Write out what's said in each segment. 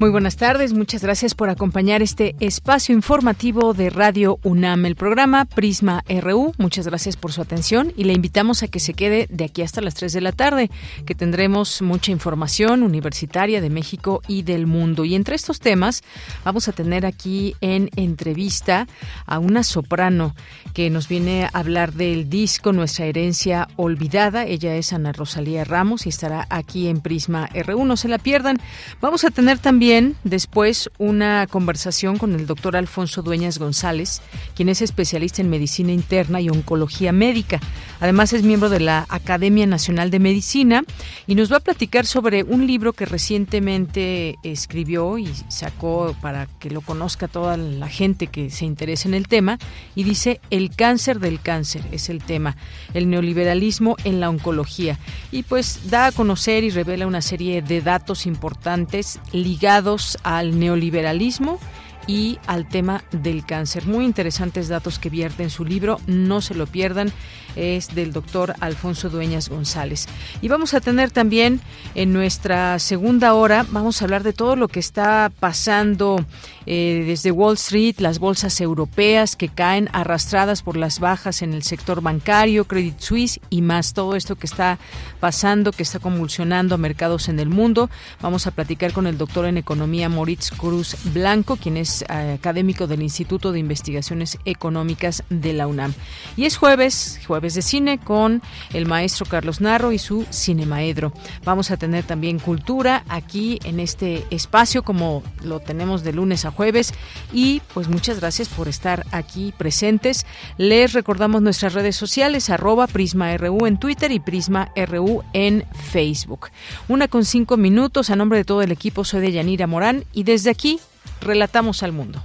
Muy buenas tardes, muchas gracias por acompañar este espacio informativo de Radio UNAM, el programa Prisma RU. Muchas gracias por su atención y le invitamos a que se quede de aquí hasta las 3 de la tarde, que tendremos mucha información universitaria de México y del mundo. Y entre estos temas vamos a tener aquí en entrevista a una soprano que nos viene a hablar del disco Nuestra herencia olvidada. Ella es Ana Rosalía Ramos y estará aquí en Prisma RU. No se la pierdan. Vamos a tener también después una conversación con el doctor Alfonso Dueñas González, quien es especialista en medicina interna y oncología médica. Además es miembro de la Academia Nacional de Medicina y nos va a platicar sobre un libro que recientemente escribió y sacó para que lo conozca toda la gente que se interese en el tema y dice El cáncer del cáncer es el tema, el neoliberalismo en la oncología. Y pues da a conocer y revela una serie de datos importantes ligados al neoliberalismo y al tema del cáncer. Muy interesantes datos que vierte en su libro, no se lo pierdan, es del doctor Alfonso Dueñas González. Y vamos a tener también en nuestra segunda hora, vamos a hablar de todo lo que está pasando eh, desde Wall Street, las bolsas europeas que caen arrastradas por las bajas en el sector bancario, Credit Suisse y más, todo esto que está pasando, que está convulsionando mercados en el mundo. Vamos a platicar con el doctor en economía Moritz Cruz Blanco, quien es eh, académico del Instituto de Investigaciones Económicas de la UNAM. Y es jueves, jueves de cine con el maestro Carlos Narro y su Cinemaedro. Vamos a tener también cultura aquí en este espacio como lo tenemos de lunes a jueves y pues muchas gracias por estar aquí presentes. Les recordamos nuestras redes sociales arroba PrismaRU en Twitter y PrismaRU en Facebook. Una con cinco minutos a nombre de todo el equipo soy de Yanira Morán y desde aquí Relatamos al mundo.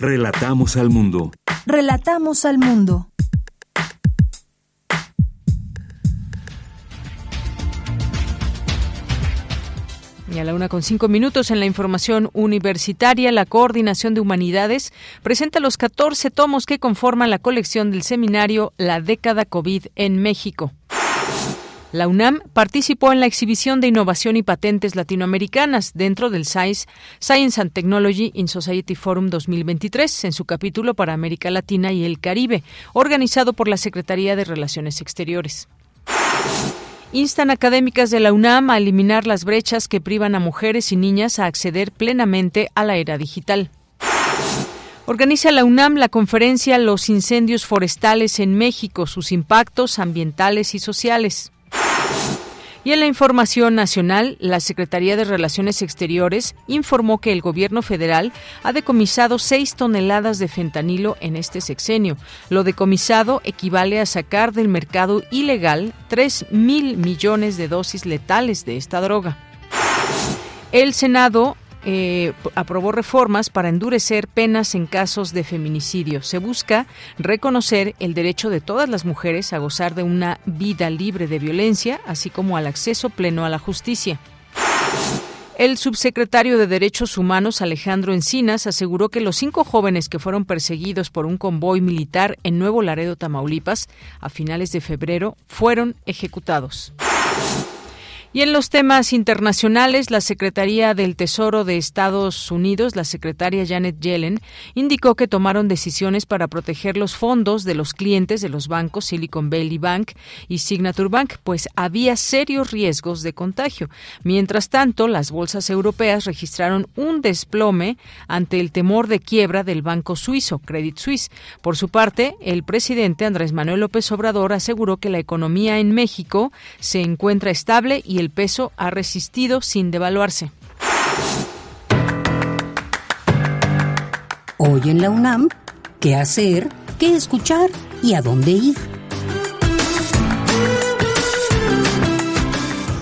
Relatamos al mundo. Relatamos al mundo. Y a la una con cinco minutos en la información universitaria, la Coordinación de Humanidades presenta los 14 tomos que conforman la colección del seminario La década COVID en México. La UNAM participó en la exhibición de innovación y patentes latinoamericanas dentro del SAIS Science and Technology in Society Forum 2023 en su capítulo para América Latina y el Caribe, organizado por la Secretaría de Relaciones Exteriores. Instan académicas de la UNAM a eliminar las brechas que privan a mujeres y niñas a acceder plenamente a la era digital. Organiza la UNAM la conferencia Los incendios forestales en México, sus impactos ambientales y sociales. Y en la información nacional, la Secretaría de Relaciones Exteriores informó que el gobierno federal ha decomisado seis toneladas de fentanilo en este sexenio. Lo decomisado equivale a sacar del mercado ilegal 3 mil millones de dosis letales de esta droga. El Senado eh, aprobó reformas para endurecer penas en casos de feminicidio. Se busca reconocer el derecho de todas las mujeres a gozar de una vida libre de violencia, así como al acceso pleno a la justicia. El subsecretario de Derechos Humanos, Alejandro Encinas, aseguró que los cinco jóvenes que fueron perseguidos por un convoy militar en Nuevo Laredo, Tamaulipas, a finales de febrero, fueron ejecutados. Y en los temas internacionales, la Secretaría del Tesoro de Estados Unidos, la secretaria Janet Yellen, indicó que tomaron decisiones para proteger los fondos de los clientes de los bancos Silicon Valley Bank y Signature Bank, pues había serios riesgos de contagio. Mientras tanto, las bolsas europeas registraron un desplome ante el temor de quiebra del banco suizo, Credit Suisse. Por su parte, el presidente Andrés Manuel López Obrador aseguró que la economía en México se encuentra estable y el peso ha resistido sin devaluarse. Hoy en la UNAM, ¿qué hacer? ¿Qué escuchar? ¿Y a dónde ir?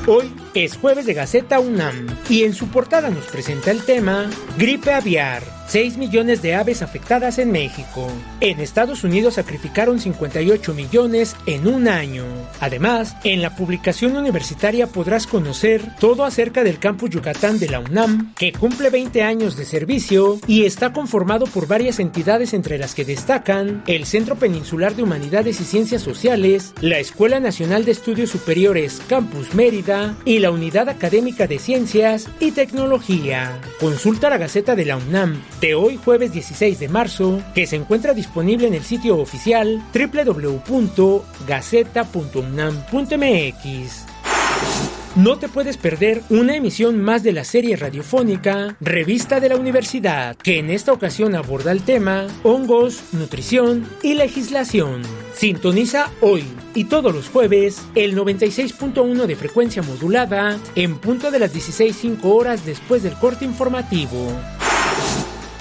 Hoy es jueves de Gaceta UNAM y en su portada nos presenta el tema Gripe aviar 6 millones de aves afectadas en México. En Estados Unidos sacrificaron 58 millones en un año. Además, en la publicación universitaria podrás conocer todo acerca del campus Yucatán de la UNAM, que cumple 20 años de servicio y está conformado por varias entidades entre las que destacan el Centro Peninsular de Humanidades y Ciencias Sociales, la Escuela Nacional de Estudios Superiores Campus Mérida y la Unidad Académica de Ciencias y Tecnología. Consulta la Gaceta de la UNAM de hoy jueves 16 de marzo, que se encuentra disponible en el sitio oficial www.gaceta.unam.mx. No te puedes perder una emisión más de la serie radiofónica Revista de la Universidad, que en esta ocasión aborda el tema hongos, nutrición y legislación. Sintoniza hoy y todos los jueves el 96.1 de frecuencia modulada en punto de las 16.05 horas después del corte informativo.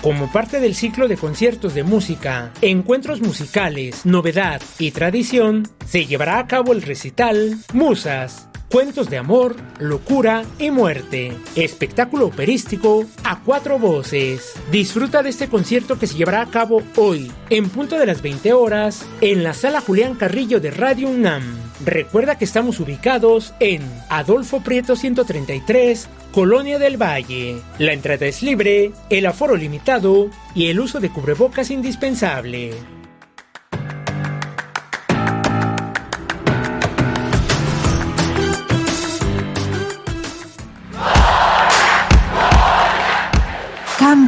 Como parte del ciclo de conciertos de música, encuentros musicales, novedad y tradición, se llevará a cabo el recital Musas, Cuentos de amor, locura y muerte. Espectáculo operístico a cuatro voces. Disfruta de este concierto que se llevará a cabo hoy, en punto de las 20 horas, en la sala Julián Carrillo de Radio UNAM. Recuerda que estamos ubicados en Adolfo Prieto 133, Colonia del Valle. La entrada es libre, el aforo limitado y el uso de cubrebocas indispensable.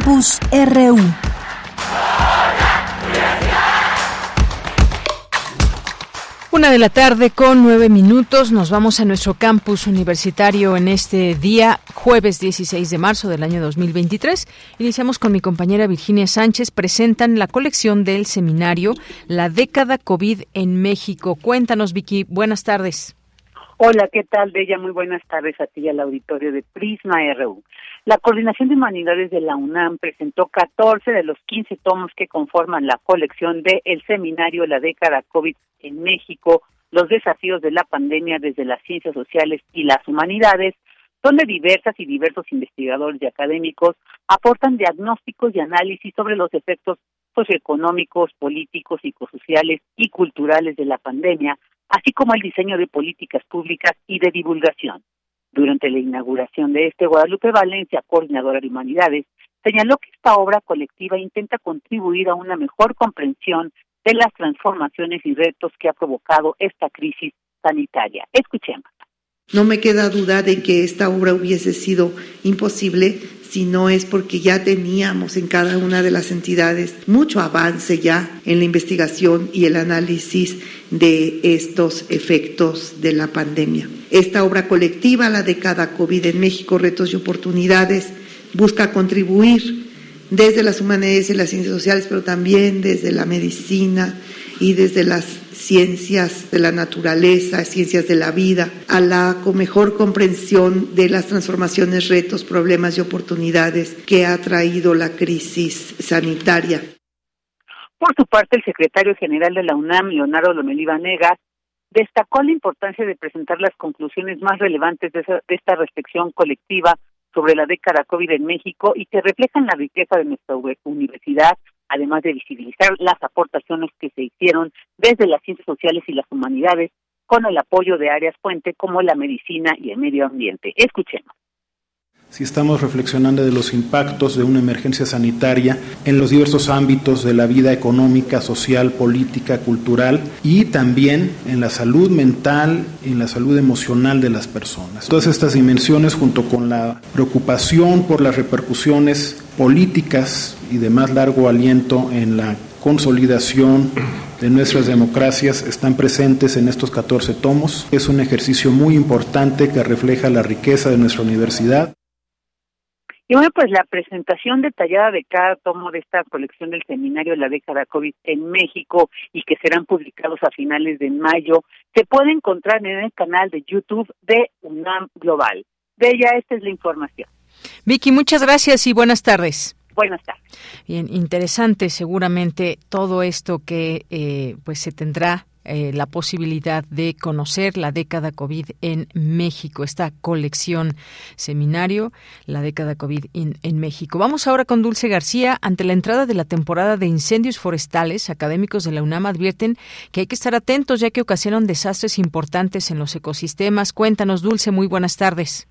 Campus RU. Una de la tarde con nueve minutos. Nos vamos a nuestro campus universitario en este día, jueves 16 de marzo del año 2023. Iniciamos con mi compañera Virginia Sánchez. Presentan la colección del seminario La década COVID en México. Cuéntanos, Vicky. Buenas tardes. Hola, ¿qué tal, Bella? Muy buenas tardes a ti y al auditorio de Prisma RU. La Coordinación de Humanidades de la UNAM presentó 14 de los 15 tomos que conforman la colección de El Seminario La década COVID en México, los desafíos de la pandemia desde las ciencias sociales y las humanidades, donde diversas y diversos investigadores y académicos aportan diagnósticos y análisis sobre los efectos socioeconómicos, políticos, psicosociales y culturales de la pandemia, así como el diseño de políticas públicas y de divulgación. Durante la inauguración de este, Guadalupe Valencia, coordinadora de humanidades, señaló que esta obra colectiva intenta contribuir a una mejor comprensión de las transformaciones y retos que ha provocado esta crisis sanitaria. Escuchemos. No me queda duda de que esta obra hubiese sido imposible si no es porque ya teníamos en cada una de las entidades mucho avance ya en la investigación y el análisis de estos efectos de la pandemia. Esta obra colectiva, la década COVID en México, retos y oportunidades, busca contribuir desde las humanidades y las ciencias sociales, pero también desde la medicina y desde las ciencias de la naturaleza, ciencias de la vida, a la mejor comprensión de las transformaciones, retos, problemas y oportunidades que ha traído la crisis sanitaria. Por su parte, el secretario general de la UNAM, Leonardo Lomelí destacó la importancia de presentar las conclusiones más relevantes de, de esta reflexión colectiva sobre la década COVID en México y que reflejan la riqueza de nuestra universidad, además de visibilizar las aportaciones que se hicieron desde las ciencias sociales y las humanidades con el apoyo de áreas fuente como la medicina y el medio ambiente. Escuchemos. Si estamos reflexionando de los impactos de una emergencia sanitaria en los diversos ámbitos de la vida económica, social, política, cultural y también en la salud mental en la salud emocional de las personas. Todas estas dimensiones junto con la preocupación por las repercusiones políticas y de más largo aliento en la consolidación de nuestras democracias están presentes en estos 14 tomos. Es un ejercicio muy importante que refleja la riqueza de nuestra universidad. Y bueno, pues la presentación detallada de cada tomo de esta colección del seminario de la década COVID en México y que serán publicados a finales de mayo se puede encontrar en el canal de YouTube de UNAM Global. De ella, esta es la información. Vicky, muchas gracias y buenas tardes. Buenas tardes. Bien, interesante seguramente todo esto que eh, pues se tendrá eh, la posibilidad de conocer la década COVID en México, esta colección seminario, la década COVID en México. Vamos ahora con Dulce García. Ante la entrada de la temporada de incendios forestales, académicos de la UNAM advierten que hay que estar atentos ya que ocasionan desastres importantes en los ecosistemas. Cuéntanos, Dulce, muy buenas tardes.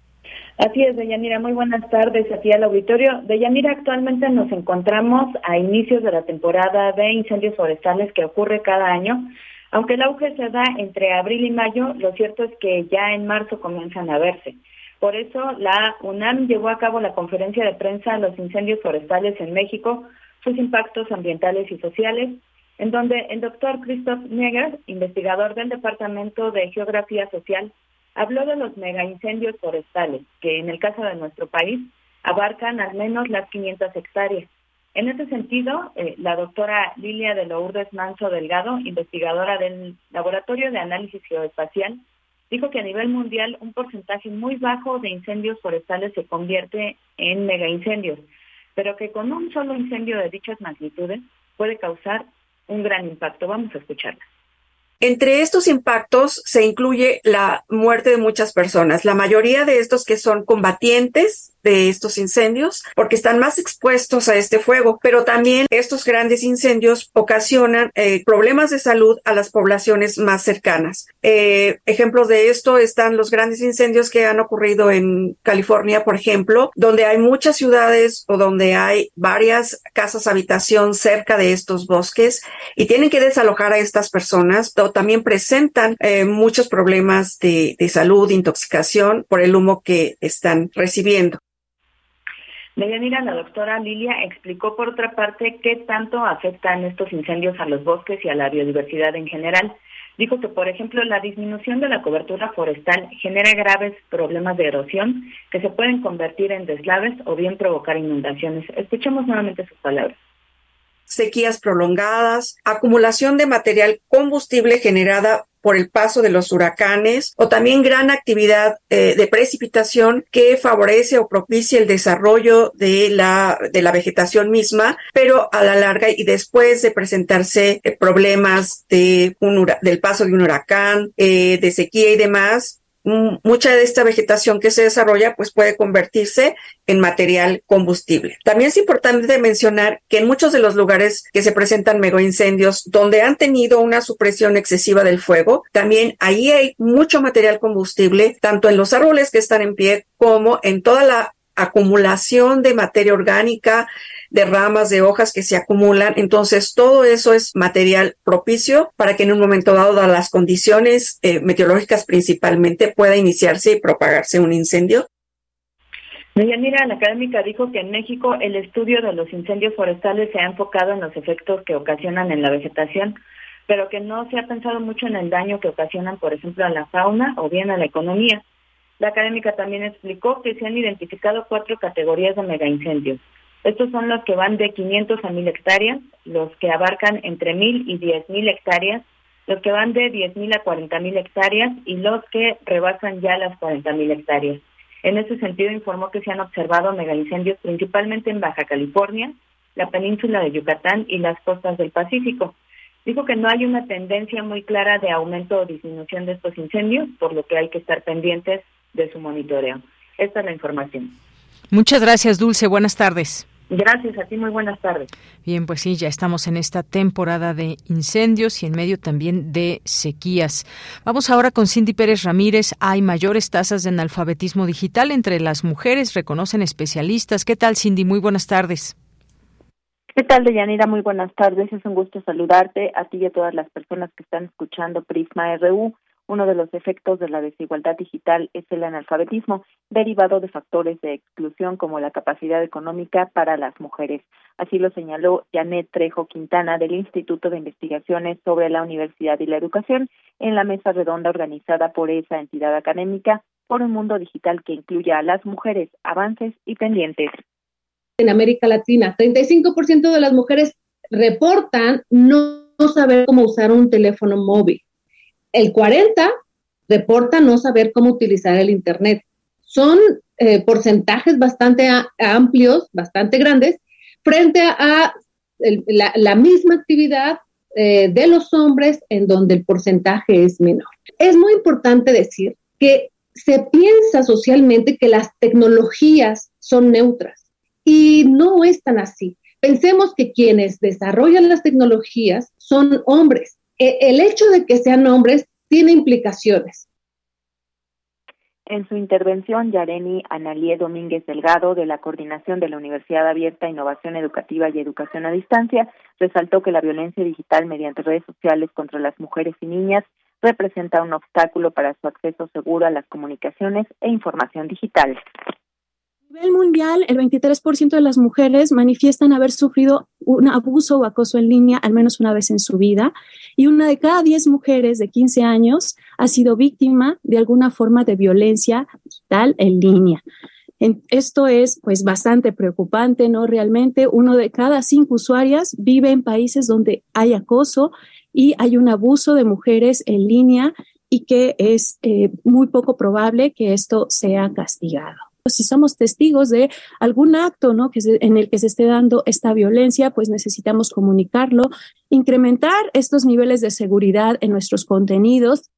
Así es, Deyanira, muy buenas tardes aquí al auditorio. Deyanira, actualmente nos encontramos a inicios de la temporada de incendios forestales que ocurre cada año aunque el auge se da entre abril y mayo, lo cierto es que ya en marzo comienzan a verse. Por eso, la UNAM llevó a cabo la conferencia de prensa Los incendios forestales en México, sus impactos ambientales y sociales, en donde el doctor Christoph Neger, investigador del Departamento de Geografía Social, habló de los megaincendios forestales, que en el caso de nuestro país abarcan al menos las 500 hectáreas. En ese sentido, eh, la doctora Lilia de Lourdes Manso Delgado, investigadora del Laboratorio de Análisis Geoespacial, dijo que a nivel mundial un porcentaje muy bajo de incendios forestales se convierte en megaincendios, pero que con un solo incendio de dichas magnitudes puede causar un gran impacto. Vamos a escucharla. Entre estos impactos se incluye la muerte de muchas personas, la mayoría de estos que son combatientes de estos incendios porque están más expuestos a este fuego, pero también estos grandes incendios ocasionan eh, problemas de salud a las poblaciones más cercanas. Eh, ejemplos de esto están los grandes incendios que han ocurrido en California, por ejemplo, donde hay muchas ciudades o donde hay varias casas habitación cerca de estos bosques y tienen que desalojar a estas personas, o también presentan eh, muchos problemas de, de salud, intoxicación por el humo que están recibiendo. Deyanira, la doctora Lilia explicó por otra parte qué tanto afectan estos incendios a los bosques y a la biodiversidad en general. Dijo que, por ejemplo, la disminución de la cobertura forestal genera graves problemas de erosión que se pueden convertir en deslaves o bien provocar inundaciones. Escuchemos nuevamente sus palabras sequías prolongadas, acumulación de material combustible generada por el paso de los huracanes o también gran actividad eh, de precipitación que favorece o propicia el desarrollo de la, de la vegetación misma, pero a la larga y después de presentarse eh, problemas de un, del paso de un huracán, eh, de sequía y demás, mucha de esta vegetación que se desarrolla pues puede convertirse en material combustible. También es importante mencionar que en muchos de los lugares que se presentan megaincendios donde han tenido una supresión excesiva del fuego, también ahí hay mucho material combustible, tanto en los árboles que están en pie como en toda la acumulación de materia orgánica, de ramas, de hojas que se acumulan. Entonces, todo eso es material propicio para que en un momento dado, dadas las condiciones eh, meteorológicas principalmente, pueda iniciarse y propagarse un incendio. Deyanira, la académica dijo que en México el estudio de los incendios forestales se ha enfocado en los efectos que ocasionan en la vegetación, pero que no se ha pensado mucho en el daño que ocasionan, por ejemplo, a la fauna o bien a la economía. La académica también explicó que se han identificado cuatro categorías de megaincendios. Estos son los que van de 500 a 1000 hectáreas, los que abarcan entre 1000 y 10000 hectáreas, los que van de 10000 a 40000 hectáreas y los que rebasan ya las 40000 hectáreas. En ese sentido, informó que se han observado megaincendios principalmente en Baja California, la península de Yucatán y las costas del Pacífico. Dijo que no hay una tendencia muy clara de aumento o disminución de estos incendios, por lo que hay que estar pendientes de su monitoreo. Esta es la información. Muchas gracias, Dulce. Buenas tardes. Gracias a ti, muy buenas tardes. Bien, pues sí, ya estamos en esta temporada de incendios y en medio también de sequías. Vamos ahora con Cindy Pérez Ramírez. Hay mayores tasas de analfabetismo digital entre las mujeres, reconocen especialistas. ¿Qué tal, Cindy? Muy buenas tardes. ¿Qué tal, Deyanira? Muy buenas tardes. Es un gusto saludarte a ti y a todas las personas que están escuchando Prisma RU. Uno de los efectos de la desigualdad digital es el analfabetismo, derivado de factores de exclusión como la capacidad económica para las mujeres. Así lo señaló Janet Trejo Quintana del Instituto de Investigaciones sobre la Universidad y la Educación en la mesa redonda organizada por esa entidad académica por un mundo digital que incluya a las mujeres, avances y pendientes. En América Latina, 35% de las mujeres reportan no saber cómo usar un teléfono móvil el 40 reporta no saber cómo utilizar el Internet. Son eh, porcentajes bastante amplios, bastante grandes, frente a la, misma actividad eh, de los hombres en donde el porcentaje es menor. Es muy importante decir que se piensa socialmente que las tecnologías son neutras y no es tan así. Pensemos que quienes desarrollan las tecnologías son hombres el hecho de que sean hombres tiene implicaciones. En su intervención, Yareni Analie Domínguez Delgado, de la Coordinación de la Universidad Abierta, Innovación Educativa y Educación a Distancia, resaltó que la violencia digital mediante redes sociales contra las mujeres y niñas representa un obstáculo para su acceso seguro a las comunicaciones e información digital. Nivel mundial, el 23% de las mujeres manifiestan haber sufrido un abuso o acoso en línea al menos una vez en su vida y una de cada 10 mujeres de 15 años ha sido víctima de alguna forma de violencia digital en línea. esto es pues bastante preocupante, ¿no? Realmente uno de cada cinco usuarias vive en países donde hay acoso y hay un abuso de mujeres en línea y que es eh, muy poco probable que esto sea castigado si somos testigos de algún acto ¿no? que en el que se esté dando esta violencia, pues necesitamos comunicarlo, incrementar estos niveles de seguridad en nuestros contenidos.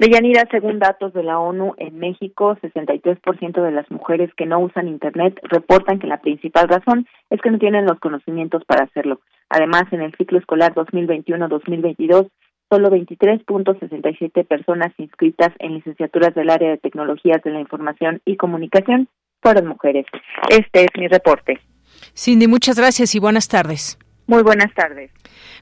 Deyanira, según datos de la ONU, en México, 63% de las mujeres que no usan Internet reportan que la principal razón es que no tienen los conocimientos para hacerlo. Además, en el ciclo escolar 2021-2022, solo 23.67 personas inscritas en licenciaturas del área de tecnologías de la información y comunicación fueron mujeres. Este es mi reporte. Cindy, muchas gracias y buenas tardes. Muy buenas tardes.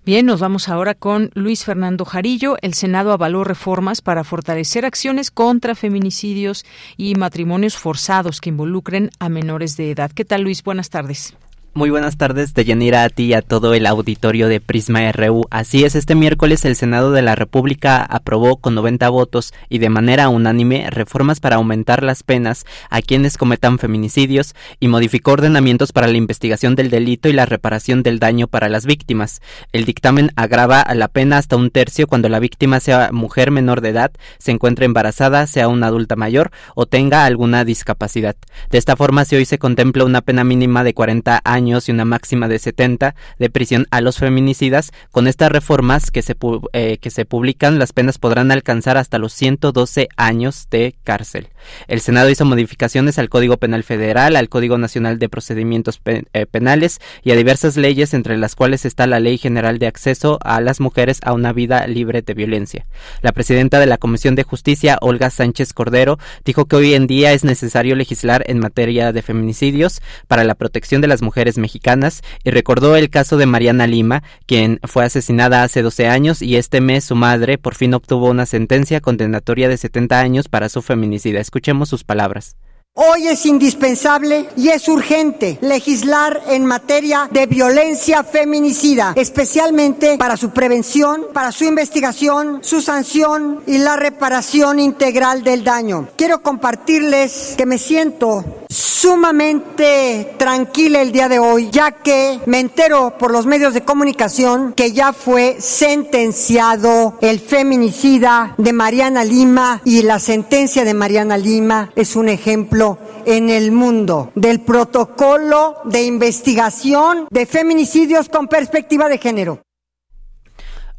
Bien, nos vamos ahora con Luis Fernando Jarillo. El Senado avaló reformas para fortalecer acciones contra feminicidios y matrimonios forzados que involucren a menores de edad. ¿Qué tal, Luis? Buenas tardes. Muy buenas tardes, Deyanira, a ti y a todo el auditorio de Prisma RU. Así es, este miércoles el Senado de la República aprobó con 90 votos y de manera unánime reformas para aumentar las penas a quienes cometan feminicidios y modificó ordenamientos para la investigación del delito y la reparación del daño para las víctimas. El dictamen agrava la pena hasta un tercio cuando la víctima sea mujer menor de edad, se encuentre embarazada, sea una adulta mayor o tenga alguna discapacidad. De esta forma, si hoy se contempla una pena mínima de 40 años, y una máxima de 70 de prisión a los feminicidas. Con estas reformas que se, eh, que se publican, las penas podrán alcanzar hasta los 112 años de cárcel. El Senado hizo modificaciones al Código Penal Federal, al Código Nacional de Procedimientos eh, Penales y a diversas leyes, entre las cuales está la Ley General de Acceso a las Mujeres a una Vida Libre de Violencia. La presidenta de la Comisión de Justicia, Olga Sánchez Cordero, dijo que hoy en día es necesario legislar en materia de feminicidios para la protección de las mujeres mexicanas y recordó el caso de Mariana Lima, quien fue asesinada hace 12 años y este mes su madre por fin obtuvo una sentencia condenatoria de 70 años para su feminicida. Escuchemos sus palabras. Hoy es indispensable y es urgente legislar en materia de violencia feminicida, especialmente para su prevención, para su investigación, su sanción y la reparación integral del daño. Quiero compartirles que me siento sumamente tranquila el día de hoy, ya que me entero por los medios de comunicación que ya fue sentenciado el feminicida de Mariana Lima y la sentencia de Mariana Lima es un ejemplo en el mundo del protocolo de investigación de feminicidios con perspectiva de género.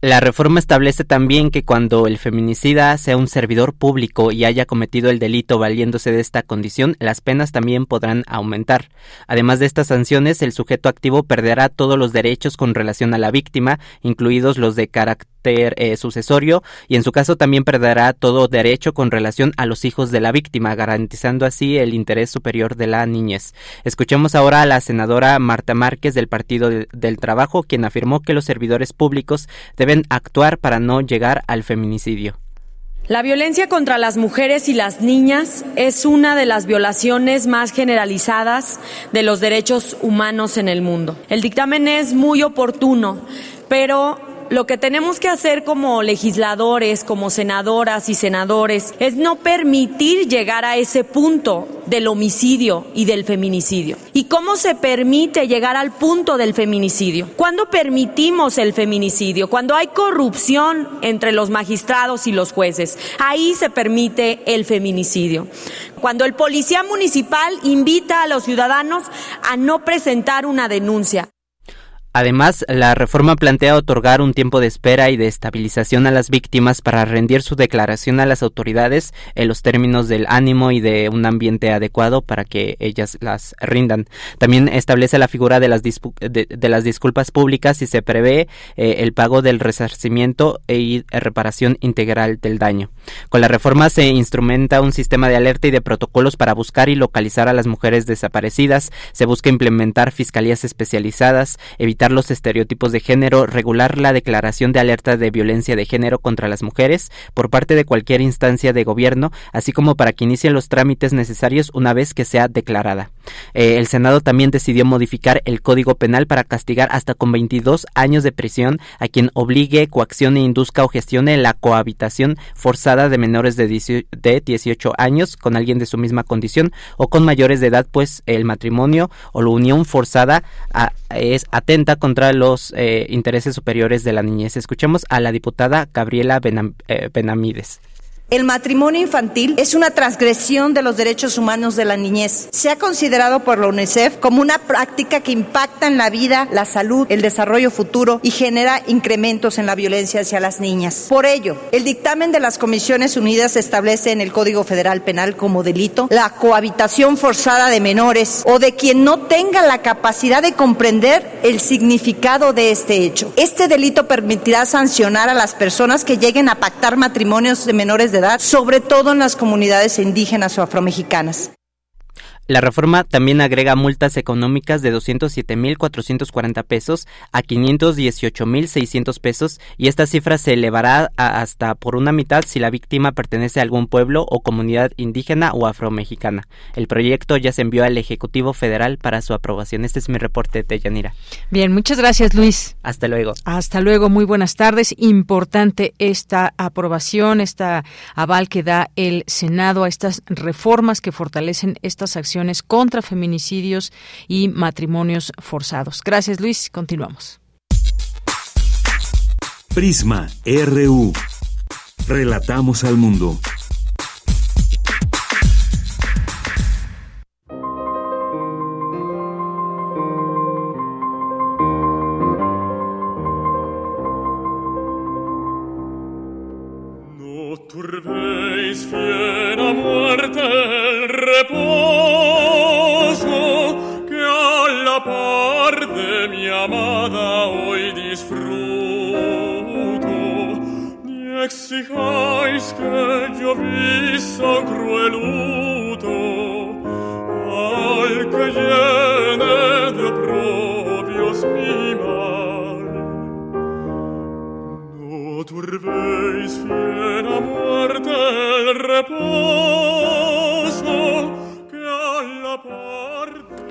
La reforma establece también que cuando el feminicida sea un servidor público y haya cometido el delito valiéndose de esta condición, las penas también podrán aumentar. Además de estas sanciones, el sujeto activo perderá todos los derechos con relación a la víctima, incluidos los de carácter eh, sucesorio, y en su caso también perderá todo derecho con relación a los hijos de la víctima, garantizando así el interés superior de la niñez. Escuchemos ahora a la senadora Marta Márquez del Partido del Trabajo, quien afirmó que los servidores públicos deben actuar para no llegar al feminicidio. La violencia contra las mujeres y las niñas es una de las violaciones más generalizadas de los derechos humanos en el mundo. El dictamen es muy oportuno, pero lo que tenemos que hacer como legisladores, como senadoras y senadores, es no permitir llegar a ese punto del homicidio y del feminicidio. ¿Y cómo se permite llegar al punto del feminicidio? ¿Cuándo permitimos el feminicidio? Cuando hay corrupción entre los magistrados y los jueces. Ahí se permite el feminicidio. Cuando el policía municipal invita a los ciudadanos a no presentar una denuncia. Además, la reforma plantea otorgar un tiempo de espera y de estabilización a las víctimas para rendir su declaración a las autoridades en los términos del ánimo y de un ambiente adecuado para que ellas las rindan. También establece la figura de las, de, las disculpas públicas y se prevé eh, el pago del resarcimiento y reparación integral del daño. Con la reforma se instrumenta un sistema de alerta y de protocolos para buscar y localizar a las mujeres desaparecidas. Se busca implementar fiscalías especializadas, evitar los estereotipos de género, regular la declaración de alerta de violencia de género contra las mujeres por parte de cualquier instancia de gobierno, así como para que inicien los trámites necesarios una vez que sea declarada. Eh, el Senado también decidió modificar el Código Penal para castigar hasta con 22 años de prisión a quien obligue, coaccione, induzca o gestione la cohabitación forzada de menores de 18 años con alguien de su misma condición o con mayores de edad, pues el matrimonio o la unión forzada es atenta contra los eh, intereses superiores de la niñez. Escuchemos a la diputada Gabriela eh, Benamides. El matrimonio infantil es una transgresión de los derechos humanos de la niñez. Se ha considerado por la UNICEF como una práctica que impacta en la vida, la salud, el desarrollo futuro y genera incrementos en la violencia hacia las niñas. Por ello, el dictamen de las Comisiones Unidas establece en el Código Federal Penal como delito la cohabitación forzada de menores o de quien no tenga la capacidad de comprender el significado de este hecho. Este delito permitirá sancionar a las personas que lleguen a pactar matrimonios de menores de sobre todo en las comunidades indígenas o afromexicanas. La reforma también agrega multas económicas de 207.440 pesos a 518.600 pesos y esta cifra se elevará hasta por una mitad si la víctima pertenece a algún pueblo o comunidad indígena o afromexicana. El proyecto ya se envió al Ejecutivo Federal para su aprobación. Este es mi reporte de Yanira. Bien, muchas gracias Luis. Hasta luego. Hasta luego, muy buenas tardes. Importante esta aprobación, esta aval que da el Senado a estas reformas que fortalecen estas acciones contra feminicidios y matrimonios forzados. Gracias, Luis. Continuamos. Prisma RU. Relatamos al mundo. No turbéis fiera muerte exijáis que yo vista cruel al que llene de oprobios mi mal. No turbéis fiera muerte el reposo,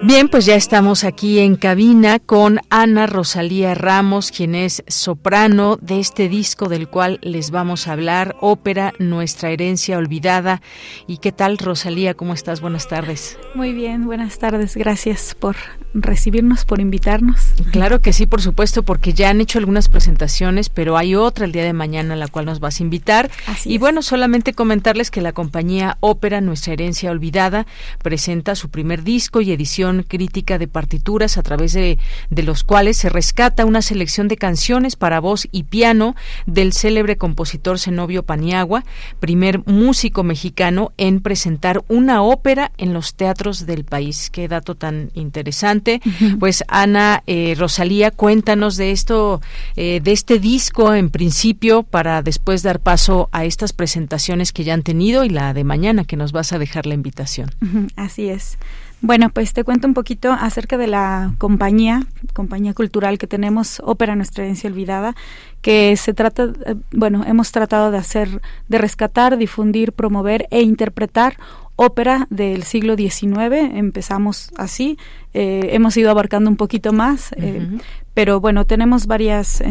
Bien, pues ya estamos aquí en cabina con Ana Rosalía Ramos, quien es soprano de este disco del cual les vamos a hablar, ópera Nuestra herencia olvidada. ¿Y qué tal, Rosalía? ¿Cómo estás? Buenas tardes. Muy bien, buenas tardes. Gracias por recibirnos, por invitarnos. Claro que sí, por supuesto, porque ya han hecho algunas presentaciones, pero hay otra el día de mañana a la cual nos vas a invitar. y bueno, solamente comentarles que la compañía Ópera Nuestra herencia olvidada presenta su primer disco y edición crítica de partituras a través de, de los cuales se rescata una selección de canciones para voz y piano del célebre compositor Zenobio Paniagua, primer músico mexicano en presentar una ópera en los teatros del país. Qué dato tan interesante. Pues Ana eh, Rosalía, cuéntanos de esto, eh, de este disco en principio, para después dar paso a estas presentaciones que ya han tenido y la de mañana que nos vas a dejar la invitación. Así es. Bueno, pues te cuento un poquito acerca de la compañía, compañía cultural que tenemos, Ópera Nuestra Herencia Olvidada, que se trata, eh, bueno, hemos tratado de hacer, de rescatar, difundir, promover e interpretar ópera del siglo XIX. Empezamos así, eh, hemos ido abarcando un poquito más, eh, pero bueno, tenemos varias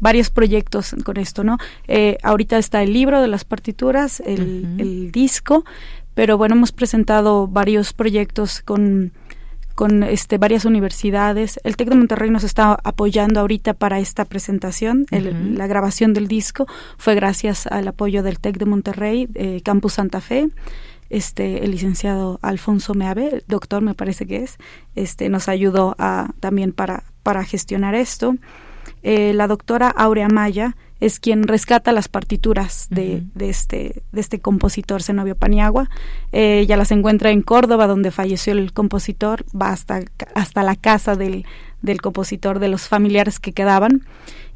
varios proyectos con esto, ¿no? ahorita está el libro de las partituras, el, el disco, pero bueno, hemos presentado varios proyectos con con este, varias universidades. El TEC de Monterrey nos está apoyando ahorita para esta presentación. La grabación del disco fue gracias al apoyo del TEC de Monterrey, eh, Campus Santa Fe. Este, el licenciado Alfonso Meave, doctor me parece que es, este, nos ayudó a, también para, para gestionar esto. Eh, la doctora Aurea Maya es quien rescata las partituras de, de, este, de este compositor Zenobio Paniagua. Eh, ella las encuentra en Córdoba, donde falleció el compositor, va hasta, hasta la casa del, del compositor, de los familiares que quedaban.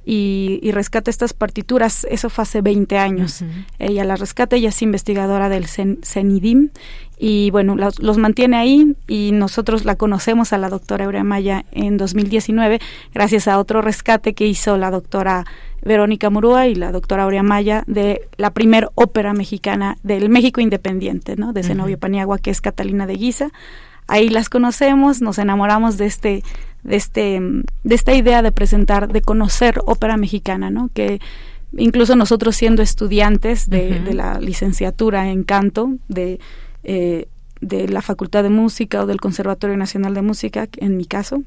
Y, y, rescata estas partituras. Eso fue hace 20 años. Ella las rescata, ella es investigadora del CENIDIM y bueno, los, mantiene ahí y nosotros la conocemos a la doctora Eurea Maya en 2019 gracias a otro rescate que hizo la doctora Verónica Murúa y la doctora Aurea Maya de la primer ópera mexicana del México Independiente, ¿no? De Zenobio Paniagua, que es Catalina de Guisa. Ahí las conocemos, nos enamoramos de este de este de esta idea de presentar, de conocer ópera mexicana, ¿no? Que incluso nosotros siendo estudiantes de, de la licenciatura en canto, de eh, de la Facultad de Música o del Conservatorio Nacional de Música, en mi caso,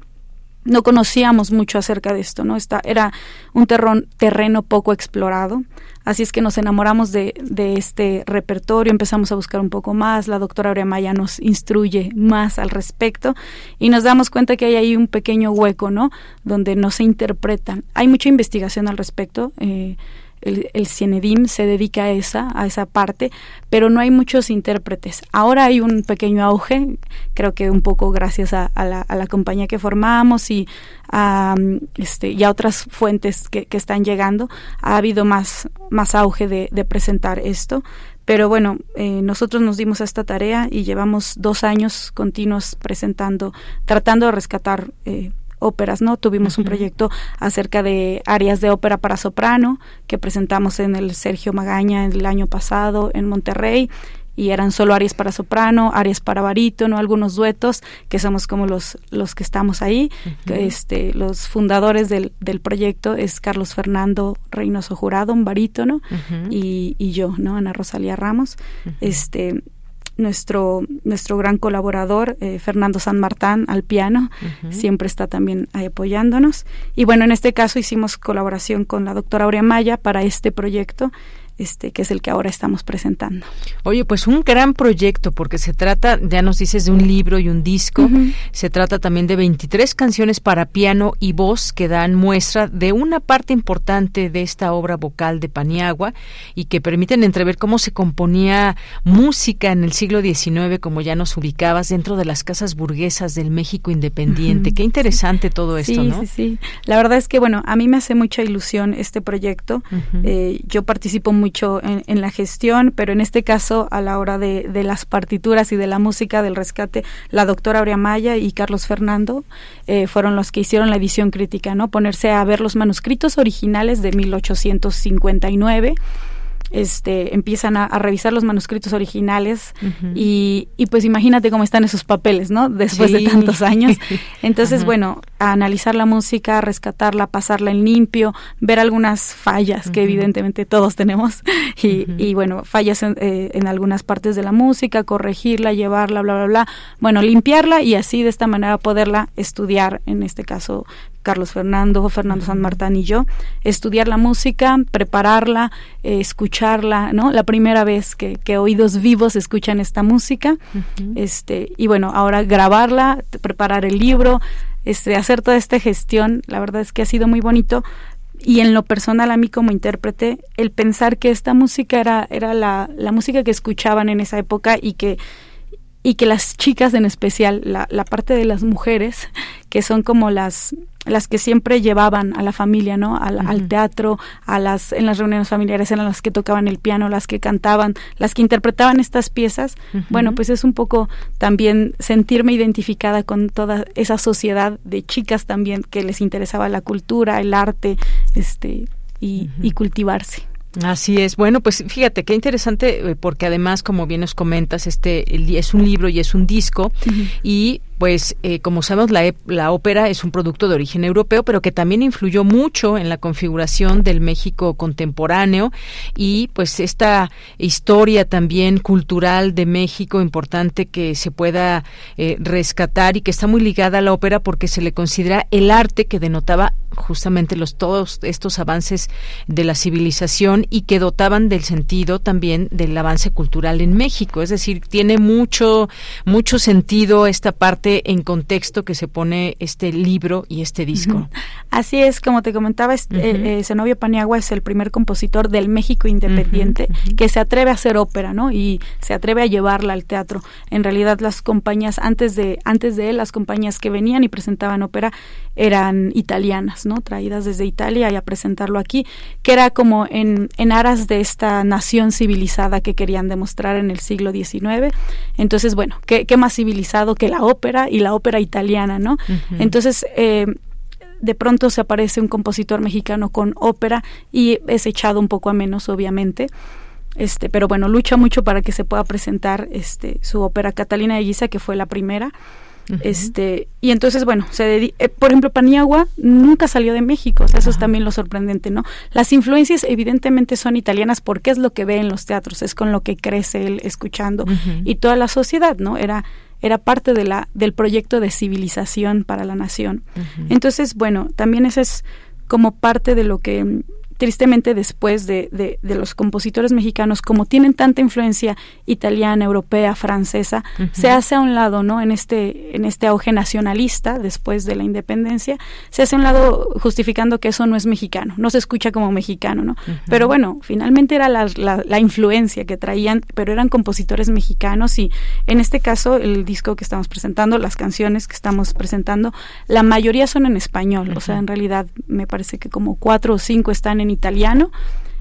no conocíamos mucho acerca de esto, ¿no? Esta, era un terreno poco explorado, así es que nos enamoramos de, de, este repertorio, empezamos a buscar un poco más, la doctora Aurea nos instruye más al respecto y nos damos cuenta que hay ahí un pequeño hueco, ¿no? Donde no se interpreta. Hay mucha investigación al respecto. Eh, el, el Cienedim se dedica a esa, a esa parte, pero no hay muchos intérpretes. Ahora hay un pequeño auge, creo que un poco gracias a, la, a la, compañía que formamos y a, este, y a otras fuentes que, que, están llegando, ha habido más, más auge de, de presentar esto. Pero bueno, eh, nosotros nos dimos a esta tarea y llevamos dos años continuos presentando, tratando de rescatar eh, óperas, ¿no? Tuvimos un proyecto acerca de áreas de ópera para soprano que presentamos en el Sergio Magaña el año pasado en Monterrey y eran solo áreas para soprano, áreas para barítono, algunos duetos, que somos como los, los que estamos ahí. este, los fundadores del, del proyecto es Carlos Fernando Reynoso Jurado, un barítono, y, y yo, ¿no? Ana Rosalía Ramos. Este nuestro, nuestro gran colaborador, eh, Fernando San Martán, al piano, siempre está también apoyándonos. Y bueno, en este caso hicimos colaboración con la doctora Aurea Maya para este proyecto este, que es el que ahora estamos presentando. Oye, pues un gran proyecto, porque se trata, ya nos dices, de un libro y un disco, se trata también de 23 canciones para piano y voz que dan muestra de una parte importante de esta obra vocal de Paniagua y que permiten entrever cómo se componía música en el siglo XIX, como ya nos ubicabas, dentro de las casas burguesas del México independiente. Qué interesante todo esto, sí, ¿no? Sí, sí. La verdad es que, bueno, a mí me hace mucha ilusión este proyecto. Eh, yo participo muy mucho en, la gestión, pero en este caso, a la hora de, las partituras y de la música del rescate, la doctora Aurea Maya y Carlos Fernando eh, fueron los que hicieron la edición crítica, ¿no? Ponerse a ver los manuscritos originales de 1859 este, empiezan a, revisar los manuscritos originales y, y, pues imagínate cómo están esos papeles, ¿no? Después de tantos años. Entonces, bueno, a analizar la música, rescatarla, pasarla en limpio, ver algunas fallas que evidentemente todos tenemos y, y bueno, fallas en, eh, en, algunas partes de la música, corregirla, llevarla, bla, bla, bla. Bueno, limpiarla y así de esta manera poderla estudiar, en este caso Carlos Fernando, Fernando San Martín y yo, estudiar la música, prepararla, eh, escuchar escucharla, ¿no? La primera vez que, que oídos vivos escuchan esta música, este, y bueno, ahora grabarla, preparar el libro, este, hacer toda esta gestión, la verdad es que ha sido muy bonito, y en lo personal a mí como intérprete, el pensar que esta música era, era la, la música que escuchaban en esa época y que y que las chicas en especial, la, la, parte de las mujeres, que son como las las que siempre llevaban a la familia, ¿no? Al, al, teatro, a las en las reuniones familiares eran las que tocaban el piano, las que cantaban, las que interpretaban estas piezas. Uh -huh. Bueno, pues es un poco también sentirme identificada con toda esa sociedad de chicas también que les interesaba la cultura, el arte, este y, uh -huh. y cultivarse. Así es. Bueno, pues fíjate qué interesante, porque además, como bien nos comentas, este es un libro y es un disco uh -huh. y pues eh, como sabemos la, la, ópera es un producto de origen europeo, pero que también influyó mucho en la configuración del México contemporáneo y pues esta historia también cultural de México importante que se pueda eh, rescatar y que está muy ligada a la ópera porque se le considera el arte que denotaba justamente los todos estos avances de la civilización y que dotaban del sentido también del avance cultural en México, es decir, tiene mucho mucho sentido esta parte en contexto que se pone este libro y este disco. Uh -huh. Así es, como te comentaba, este, uh -huh. eh, Zenobio Paniagua es el primer compositor del México independiente uh -huh. que se atreve a hacer ópera, ¿no? Y se atreve a llevarla al teatro. En realidad las compañías antes de antes de él las compañías que venían y presentaban ópera eran italianas, ¿no? Traídas desde Italia y a presentarlo aquí, que era como en, en aras de esta nación civilizada que querían demostrar en el siglo XIX. Entonces, bueno, ¿qué, qué más civilizado que la ópera y la ópera italiana, ¿no? Uh -huh. Entonces, eh, de pronto se aparece un compositor mexicano con ópera y es echado un poco a menos, obviamente. Este, pero bueno, lucha mucho para que se pueda presentar este, su ópera Catalina de Guisa, que fue la primera. Uh -huh. Este, y entonces, bueno, se eh, por ejemplo, Paniagua nunca salió de México, o sea, eso uh -huh. es también lo sorprendente, ¿no? Las influencias evidentemente son italianas porque es lo que ve en los teatros, es con lo que crece él escuchando uh -huh. y toda la sociedad, ¿no? Era era parte de la del proyecto de civilización para la nación. Entonces, bueno, también ese es como parte de lo que tristemente después de, de, de, los compositores mexicanos, como tienen tanta influencia italiana, europea, francesa, uh -huh. se hace a un lado, ¿no? En este, en este auge nacionalista después de la independencia, se hace a un lado justificando que eso no es mexicano, no se escucha como mexicano, ¿no? Uh -huh. Pero bueno, finalmente era la, la, la, influencia que traían, pero eran compositores mexicanos y en este caso el disco que estamos presentando, las canciones que estamos presentando, la mayoría son en español, uh -huh. o sea, en realidad me parece que como cuatro o cinco están en en italiano,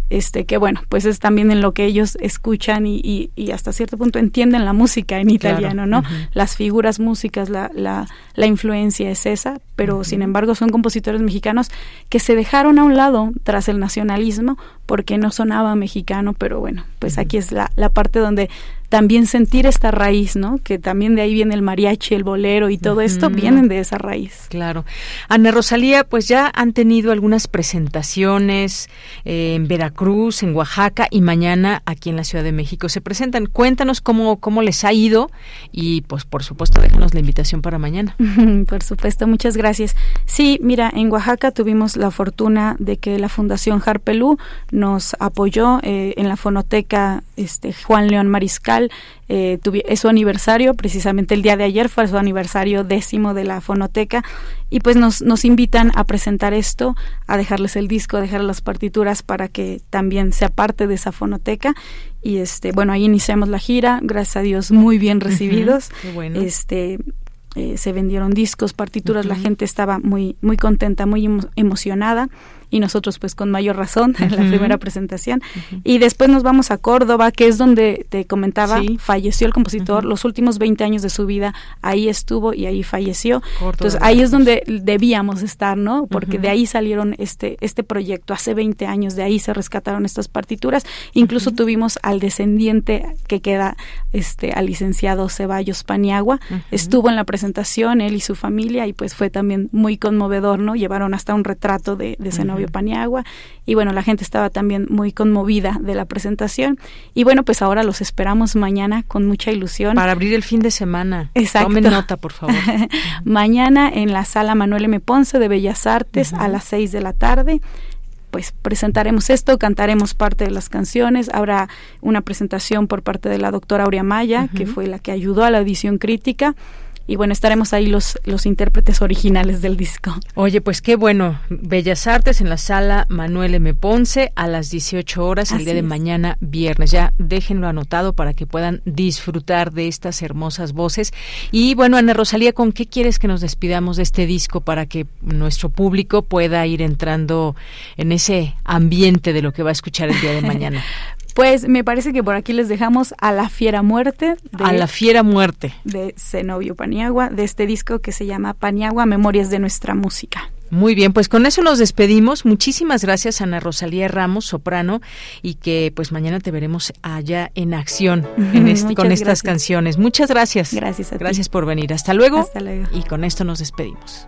este que bueno, pues es también en lo que ellos escuchan y, y, y hasta cierto punto entienden la música en italiano, claro. ¿no? Uh -huh. Las figuras, músicas, la, la, la, influencia es esa, pero uh -huh. sin embargo son compositores mexicanos que se dejaron a un lado tras el nacionalismo porque no sonaba mexicano, pero bueno, pues uh -huh. aquí es la, la parte donde también sentir esta raíz, ¿no? Que también de ahí viene el mariachi, el bolero y todo esto vienen de esa raíz. Claro. Ana Rosalía, pues ya han tenido algunas presentaciones eh, en Veracruz, en Oaxaca y mañana aquí en la Ciudad de México se presentan. Cuéntanos cómo, cómo les ha ido y pues por supuesto déjanos la invitación para mañana. por supuesto, muchas gracias. Sí, mira, en Oaxaca tuvimos la fortuna de que la Fundación Harpelú nos apoyó eh, en la fonoteca este, Juan León Mariscal eh, es su aniversario, precisamente el día de ayer fue su aniversario décimo de la fonoteca y pues nos, nos invitan a presentar esto, a dejarles el disco, a dejarles las partituras para que también sea parte de esa fonoteca y este bueno ahí iniciamos la gira, gracias a Dios muy bien recibidos, uh -huh, bueno. este eh, se vendieron discos, partituras, uh -huh. la gente estaba muy muy contenta, muy emo emocionada y nosotros pues con mayor razón en la primera presentación. Uh -huh. Y después nos vamos a Córdoba, que es donde te comentaba, sí. falleció el compositor, uh -huh. los últimos 20 años de su vida ahí estuvo y ahí falleció. Córdoba, Entonces ahí es donde debíamos estar, ¿no? Porque de ahí salieron este, este proyecto, hace 20 años, de ahí se rescataron estas partituras. Incluso tuvimos al descendiente que queda, este, al licenciado Ceballos Paniagua, estuvo en la presentación, él y su familia, y pues fue también muy conmovedor, ¿no? Llevaron hasta un retrato de, de novio Paniagua y bueno, la gente estaba también muy conmovida de la presentación y bueno, pues ahora los esperamos mañana con mucha ilusión. Para abrir el fin de semana. Exacto. Tomen nota, por favor. mañana en la sala Manuel M. Ponce de Bellas Artes a las seis de la tarde pues presentaremos esto, cantaremos parte de las canciones, habrá una presentación por parte de la doctora Aurea Maya, que fue la que ayudó a la audición crítica y bueno, estaremos ahí los, los intérpretes originales del disco. Oye, pues qué bueno, Bellas Artes en la sala Manuel M. Ponce a las 18 horas el día de mañana viernes. Ya déjenlo anotado para que puedan disfrutar de estas hermosas voces. Y bueno, Ana Rosalía, ¿con qué quieres que nos despidamos de este disco para que nuestro público pueda ir entrando en ese ambiente de lo que va a escuchar el día de mañana? Pues me parece que por aquí les dejamos a la fiera muerte. a la fiera muerte. De Zenobio Paniagua, de este disco que se llama Paniagua, Memorias de nuestra música. Muy bien, pues con eso nos despedimos. Muchísimas gracias Ana Rosalía Ramos, soprano, y que pues mañana te veremos allá en acción en con estas canciones. Muchas gracias. Gracias a Gracias por venir. Hasta luego. Hasta luego. Y con esto nos despedimos.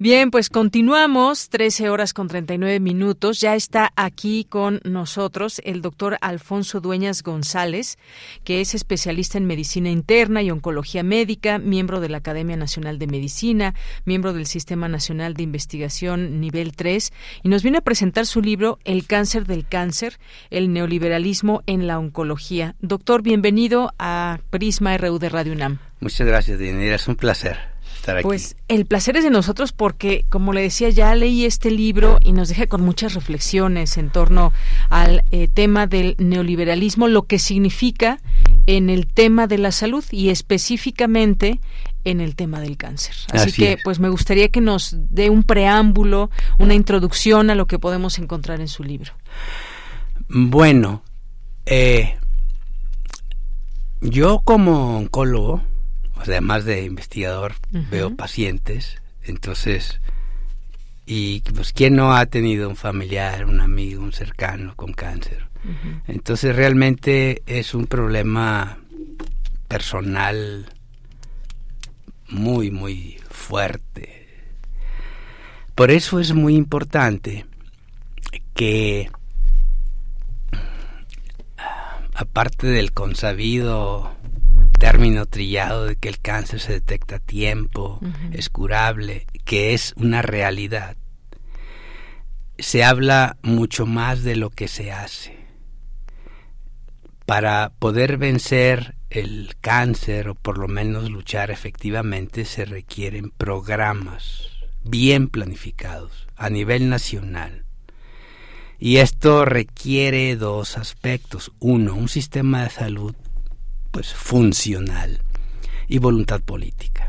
Bien, pues continuamos, 13 horas con 39 minutos. Ya está aquí con nosotros el doctor Alfonso Dueñas González, que es especialista en medicina interna y oncología médica, miembro de la Academia Nacional de Medicina, miembro del Sistema Nacional de Investigación Nivel 3, y nos viene a presentar su libro El cáncer del cáncer, el neoliberalismo en la oncología. Doctor, bienvenido a Prisma RU de Radio UNAM. Muchas gracias, Dinera, es un placer. Pues el placer es de nosotros porque, como le decía, ya leí este libro y nos deja con muchas reflexiones en torno al eh, tema del neoliberalismo, lo que significa en el tema de la salud y específicamente en el tema del cáncer. Así, que, pues me gustaría que nos dé un preámbulo, una introducción a lo que podemos encontrar en su libro. Bueno, eh, yo como oncólogo, además de investigador, veo pacientes, entonces, y pues, ¿quién no ha tenido un familiar, un amigo, un cercano con cáncer? Entonces, realmente es un problema personal muy, muy fuerte. Por eso es muy importante que, aparte del consabido término trillado de que el cáncer se detecta a tiempo, es curable, que es una realidad. Se habla mucho más de lo que se hace. Para poder vencer el cáncer o por lo menos luchar efectivamente se requieren programas bien planificados a nivel nacional. Y esto requiere dos aspectos. Uno, un sistema de salud pues funcional y voluntad política.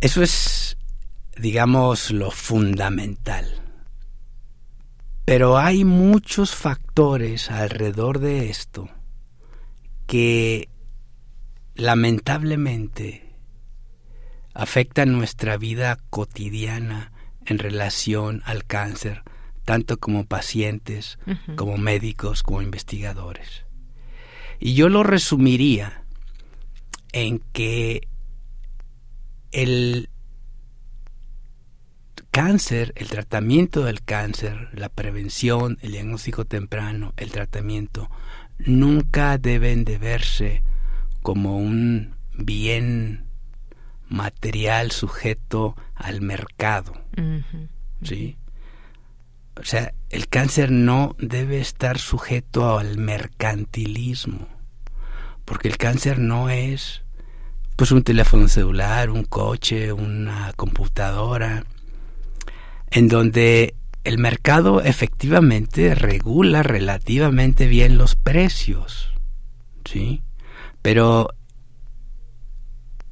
Eso es, digamos, lo fundamental. Pero hay muchos factores alrededor de esto que lamentablemente afectan nuestra vida cotidiana en relación al cáncer, tanto como pacientes, como médicos, como investigadores. Y yo lo resumiría en que el cáncer, el tratamiento del cáncer, la prevención, el diagnóstico temprano, el tratamiento, nunca deben de verse como un bien material sujeto al mercado. ¿Sí? O sea, el cáncer no debe estar sujeto al mercantilismo, porque el cáncer no es pues un teléfono celular, un coche, una computadora, en donde el mercado efectivamente regula relativamente bien los precios, ¿sí? Pero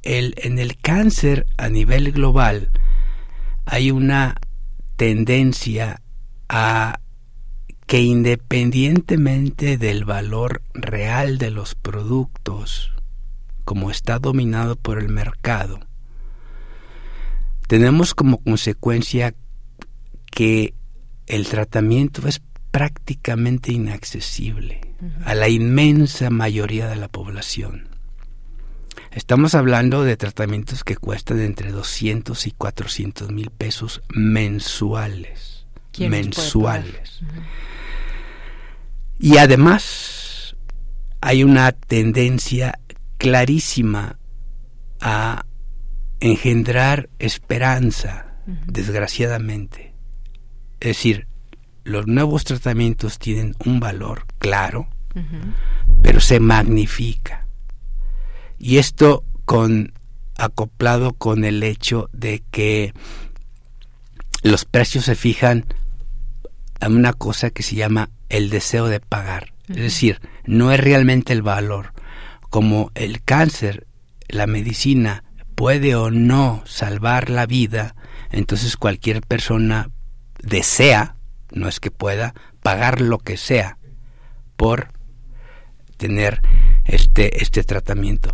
el, en el cáncer a nivel global hay una tendencia a que independientemente del valor real de los productos, como está dominado por el mercado, tenemos como consecuencia que el tratamiento es prácticamente inaccesible a la inmensa mayoría de la población. Estamos hablando de tratamientos que cuestan entre 200 y 400 mil pesos mensuales. Mensuales. Y además hay una tendencia clarísima a engendrar esperanza, desgraciadamente. Es decir, los nuevos tratamientos tienen un valor claro, pero se magnifica. Y esto con acoplado con el hecho de que los precios se fijan a una cosa que se llama el deseo de pagar. Es decir, no es realmente el valor. Como el cáncer, la medicina puede o no salvar la vida, entonces cualquier persona desea, no es que pueda, pagar lo que sea por tener este, este tratamiento.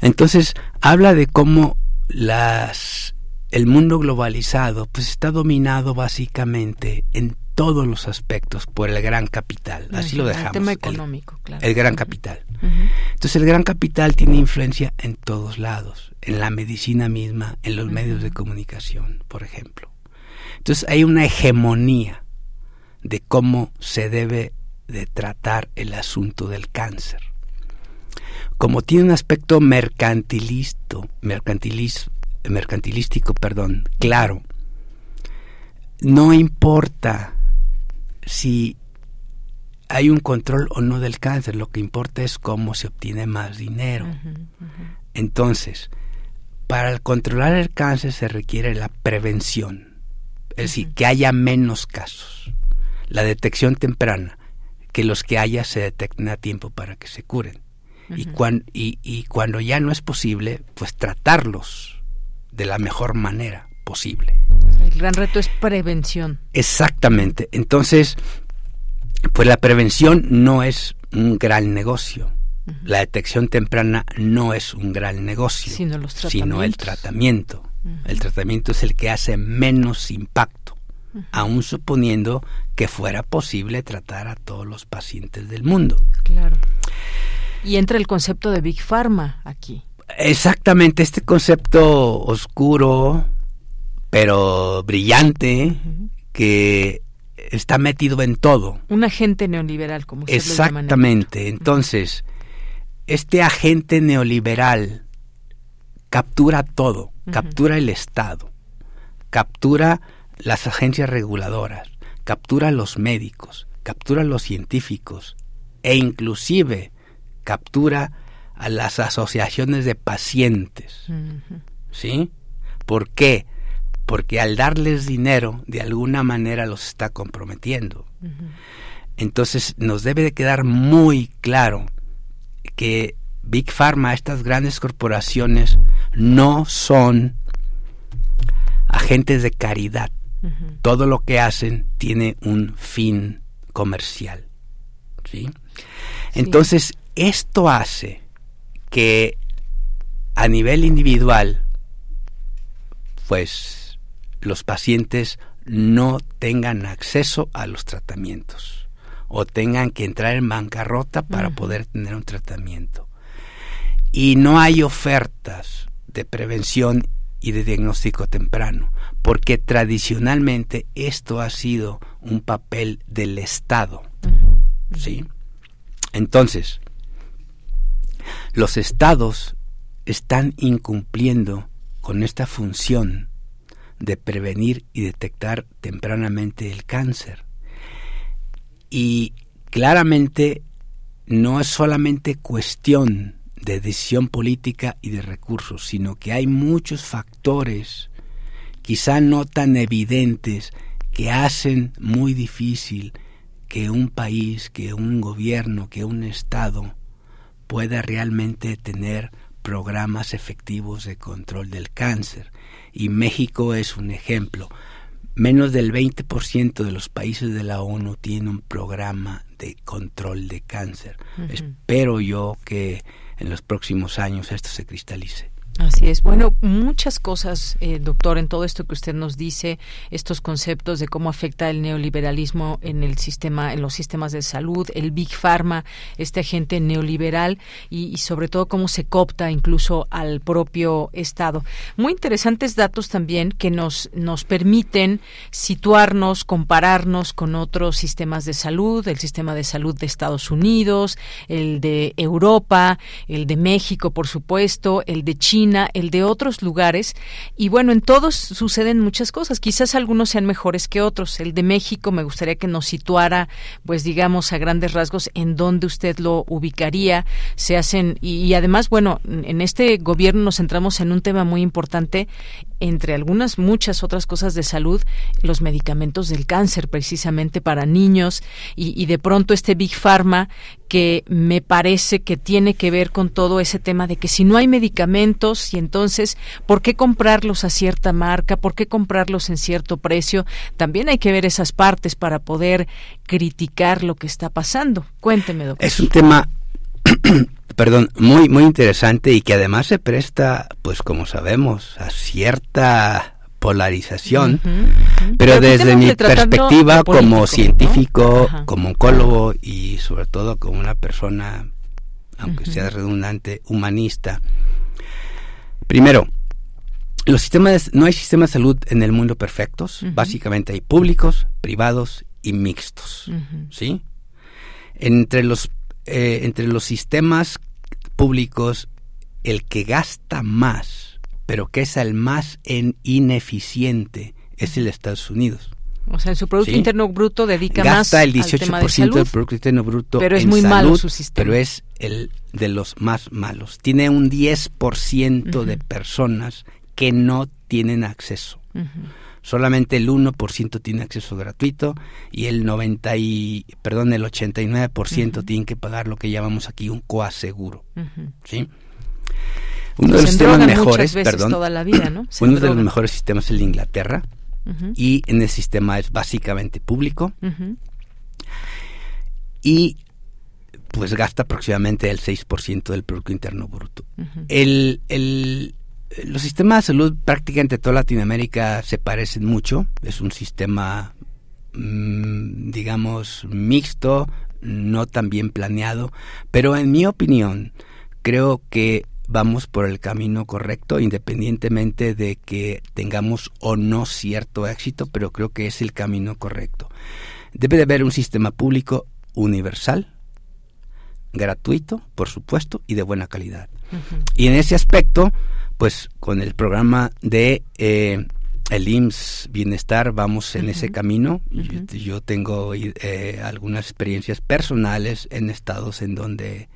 Entonces, habla de cómo las, el mundo globalizado pues está dominado básicamente en todos los aspectos por el gran capital. Así lo dejamos. El tema económico, el, El gran capital. Entonces el gran capital tiene influencia en todos lados, en la medicina misma, en los medios de comunicación, por ejemplo. Entonces hay una hegemonía de cómo se debe de tratar el asunto del cáncer. Como tiene un aspecto mercantilista, mercantilístico, perdón, claro, no importa si hay un control o no del cáncer, lo que importa es cómo se obtiene más dinero. Entonces, para controlar el cáncer se requiere la prevención es decir, que haya menos casos. La detección temprana, que los que haya se detecten a tiempo para que se curen. y, y, cuando ya no es posible, pues tratarlos de la mejor manera posible. El gran reto es prevención. Exactamente. Entonces, pues la prevención no es un gran negocio. La detección temprana no es un gran negocio, sino el tratamiento. El tratamiento es el que hace menos impacto, aún suponiendo que fuera posible tratar a todos los pacientes del mundo. Claro. Y entra el concepto de Big Pharma aquí. Exactamente, este concepto oscuro, pero brillante, que está metido en todo. Un agente neoliberal, como usted Exactamente. Entonces, este agente neoliberal captura todo, captura el Estado, captura las agencias reguladoras, captura los médicos, captura los científicos e inclusive captura a las asociaciones de pacientes. ¿Sí? ¿Por qué? Porque al darles dinero, de alguna manera los está comprometiendo. Entonces nos debe de quedar muy claro que Big Pharma, estas grandes corporaciones, no son agentes de caridad. Todo lo que hacen tiene un fin comercial. ¿sí? Entonces, esto hace que a nivel individual, pues los pacientes no tengan acceso a los tratamientos o tengan que entrar en bancarrota para poder tener un tratamiento. Y no hay ofertas de prevención y de diagnóstico temprano, porque tradicionalmente esto ha sido un papel del Estado. ¿Sí? Entonces, los estados están incumpliendo con esta función de prevenir y detectar tempranamente el cáncer. Y claramente no es solamente cuestión de decisión política y de recursos, sino que hay muchos factores, quizá no tan evidentes, que hacen muy difícil que un país, que un gobierno, que un Estado pueda realmente tener programas efectivos de control del cáncer. Y México es un ejemplo. Menos del 20% de los países de la ONU tienen un programa de control de cáncer. Espero yo que en los próximos años esto se cristalice. Así es. Bueno, muchas cosas, eh, doctor, en todo esto que usted nos dice, estos conceptos de cómo afecta el neoliberalismo en el sistema, en los sistemas de salud, el big pharma, este agente neoliberal y, sobre todo cómo se copta incluso al propio Estado. Muy interesantes datos también que nos nos permiten situarnos, compararnos con otros sistemas de salud, el sistema de salud de Estados Unidos, el de Europa, el de México, por supuesto, el de China el de otros lugares. Y bueno, en todos suceden muchas cosas. Quizás algunos sean mejores que otros. El de México me gustaría que nos situara, pues digamos, a grandes rasgos en dónde usted lo ubicaría. Se hacen, y, además, bueno, en este gobierno nos centramos en un tema muy importante entre algunas muchas otras cosas de salud, los medicamentos del cáncer precisamente para niños y, y, de pronto este Big Pharma que me parece que tiene que ver con todo ese tema de que si no hay medicamentos y entonces, ¿por qué comprarlos a cierta marca? ¿Por qué comprarlos en cierto precio? También hay que ver esas partes para poder criticar lo que está pasando. Cuénteme, doctor. Es un tema perdón, muy muy interesante y que además se presta, pues como sabemos, a cierta polarización, pero, desde mi perspectiva como científico, como oncólogo y sobre todo como una persona, aunque sea redundante, humanista. Primero, los sistemas no hay sistemas de salud en el mundo perfectos, básicamente hay públicos, privados y mixtos, ¿sí? Entre los eh, entre los sistemas públicos, el que gasta más, pero que es el más en ineficiente, es el Estados Unidos. O sea, en su Producto Interno Bruto dedica Gasta más el 18% del Producto Interno Bruto pero es en muy salud, malo su sistema. Pero es el de los más malos. Tiene un 10% de personas que no tienen acceso solamente el 1% tiene acceso gratuito y el 90 y, perdón, el 89% tienen que pagar lo que llamamos aquí un coaseguro. ¿Sí? Uno de los sistemas mejores, perdón, toda la vida, ¿no? uno de los mejores sistemas es el de Inglaterra y en el sistema es básicamente público y pues gasta aproximadamente el 6% del Producto Interno Bruto. el, el, los sistemas de salud prácticamente toda Latinoamérica se parecen mucho. Es un sistema, mm, digamos, mixto, no tan bien planeado. Pero en mi opinión, creo que vamos por el camino correcto, independientemente de que tengamos o no cierto éxito, pero creo que es el camino correcto. Debe de haber un sistema público universal, gratuito, por supuesto, y de buena calidad. Y en ese aspecto, pues con el programa de eh, el IMSS Bienestar vamos en ese camino. yo, tengo eh, algunas experiencias personales en estados en donde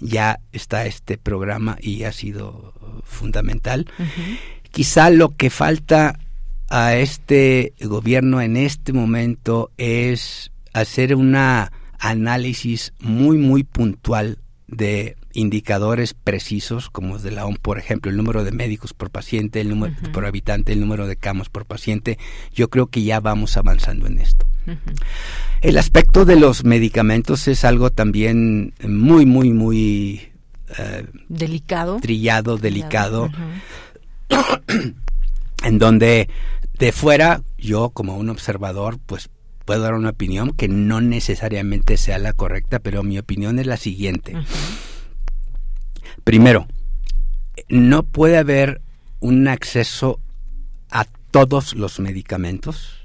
ya está este programa y ha sido fundamental. Quizá lo que falta a este gobierno en este momento es hacer una análisis muy muy puntual de indicadores precisos, como de la OMS, por ejemplo, el número de médicos por paciente, el número por habitante, el número de camas por paciente, yo creo que ya vamos avanzando en esto. El aspecto de los medicamentos es algo también muy, muy, muy eh, delicado, trillado, delicado, en donde de fuera yo como un observador, pues puedo dar una opinión que no necesariamente sea la correcta, pero mi opinión es la siguiente. Primero, no puede haber un acceso a todos los medicamentos.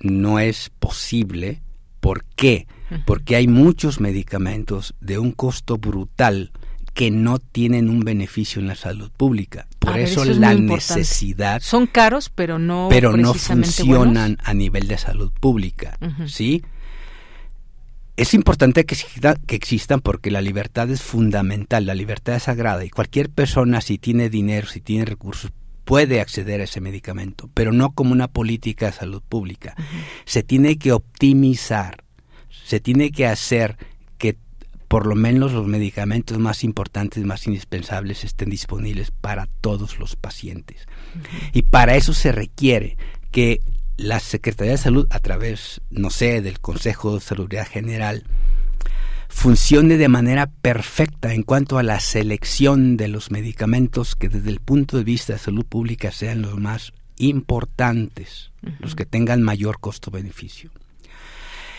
No es posible. ¿Por qué? Porque hay muchos medicamentos de un costo brutal que no tienen un beneficio en la salud pública. Por eso, la necesidad. Son caros, pero no. Pero no funcionan a nivel de salud pública, ¿sí? Es importante que, que existan porque la libertad es fundamental, la libertad es sagrada y cualquier persona si tiene dinero, si tiene recursos, puede acceder a ese medicamento, pero no como una política de salud pública. Se tiene que optimizar, se tiene que hacer que por lo menos los medicamentos más importantes, más indispensables estén disponibles para todos los pacientes. Y para eso se requiere que la Secretaría de Salud, a través, no sé, del Consejo de Salud General, funcione de manera perfecta en cuanto a la selección de los medicamentos que desde el punto de vista de salud pública sean los más importantes, los que tengan mayor costo-beneficio.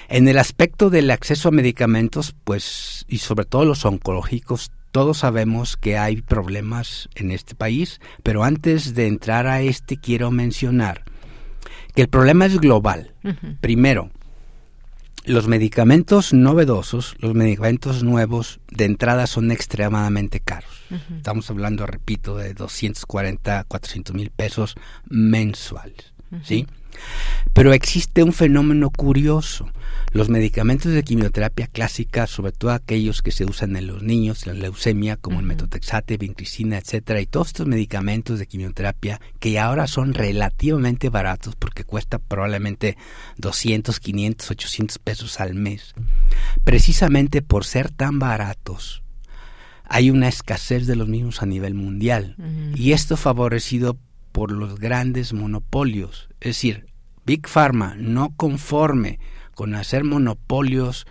En el aspecto del acceso a medicamentos, pues, y sobre todo los oncológicos, todos sabemos que hay problemas en este país, pero antes de entrar a este quiero mencionar que el problema es global. Primero, los medicamentos novedosos, los medicamentos nuevos de entrada son extremadamente caros. Estamos hablando, repito, de 240, 400 mil pesos mensuales. ¿sí? Pero existe un fenómeno curioso. Los medicamentos de quimioterapia clásica, sobre todo aquellos que se usan en los niños, la leucemia, como el metotrexate, vincristina, etcétera, y todos estos medicamentos de quimioterapia que ahora son relativamente baratos porque cuesta probablemente 200, 500, 800 pesos al mes. Precisamente por ser tan baratos, hay una escasez de los mismos a nivel mundial. Y esto favorecido por los grandes monopolios. Es decir, Big Pharma no conforme con hacer monopolios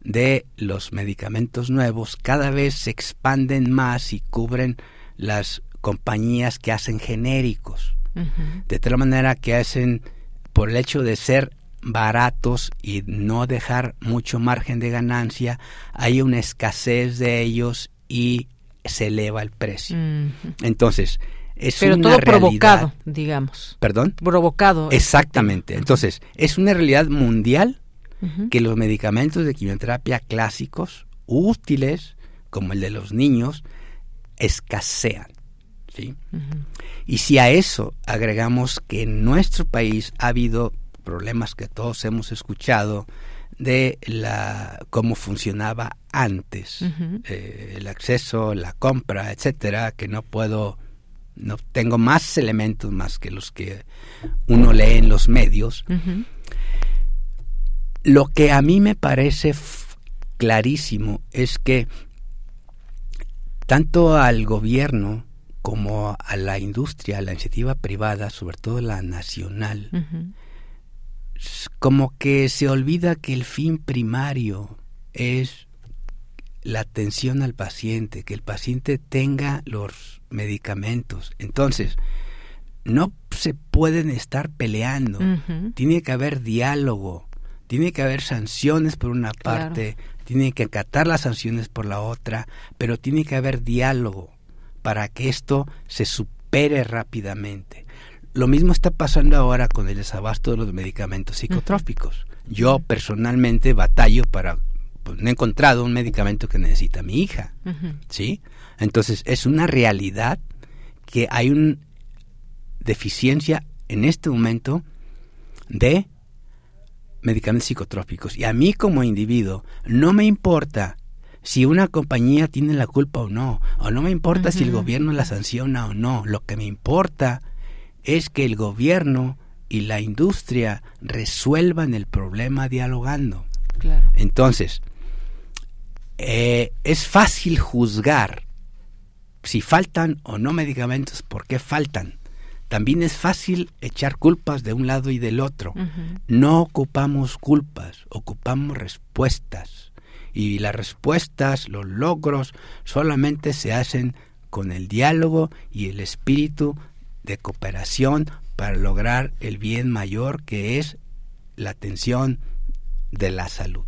de los medicamentos nuevos, cada vez se expanden más y cubren las compañías que hacen genéricos. De tal manera que hacen, por el hecho de ser baratos y no dejar mucho margen de ganancia, hay una escasez de ellos y se eleva el precio. Entonces, es Pero una todo realidad. provocado, digamos. ¿Perdón? Provocado. Exactamente. Entonces, es una realidad mundial que los medicamentos de quimioterapia clásicos, útiles, como el de los niños, escasean. ¿sí? Y si a eso agregamos que en nuestro país ha habido problemas que todos hemos escuchado de la cómo funcionaba antes eh, el acceso, la compra, etcétera, que no puedo no tengo más elementos más que los que uno lee en los medios. Lo que a mí me parece clarísimo es que tanto al gobierno como a la industria, a la iniciativa privada, sobre todo la nacional, como que se olvida que el fin primario es la atención al paciente, que el paciente tenga los medicamentos. Entonces, no se pueden estar peleando, tiene que haber diálogo, tiene que haber sanciones por una parte, tiene que acatar las sanciones por la otra, pero tiene que haber diálogo para que esto se supere rápidamente. Lo mismo está pasando ahora con el desabasto de los medicamentos psicotrópicos. Yo personalmente batallo para pues, no he encontrado un medicamento que necesita mi hija, ¿sí? Entonces es una realidad que hay una deficiencia en este momento de medicamentos psicotrópicos. Y a mí como individuo no me importa si una compañía tiene la culpa o no, o no me importa si el gobierno la sanciona o no. Lo que me importa es que el gobierno y la industria resuelvan el problema dialogando. Entonces, eh, es fácil juzgar si faltan o no medicamentos, por qué faltan. También es fácil echar culpas de un lado y del otro. No ocupamos culpas, ocupamos respuestas. Y las respuestas, los logros, solamente se hacen con el diálogo y el espíritu de cooperación para lograr el bien mayor que es la atención de la salud.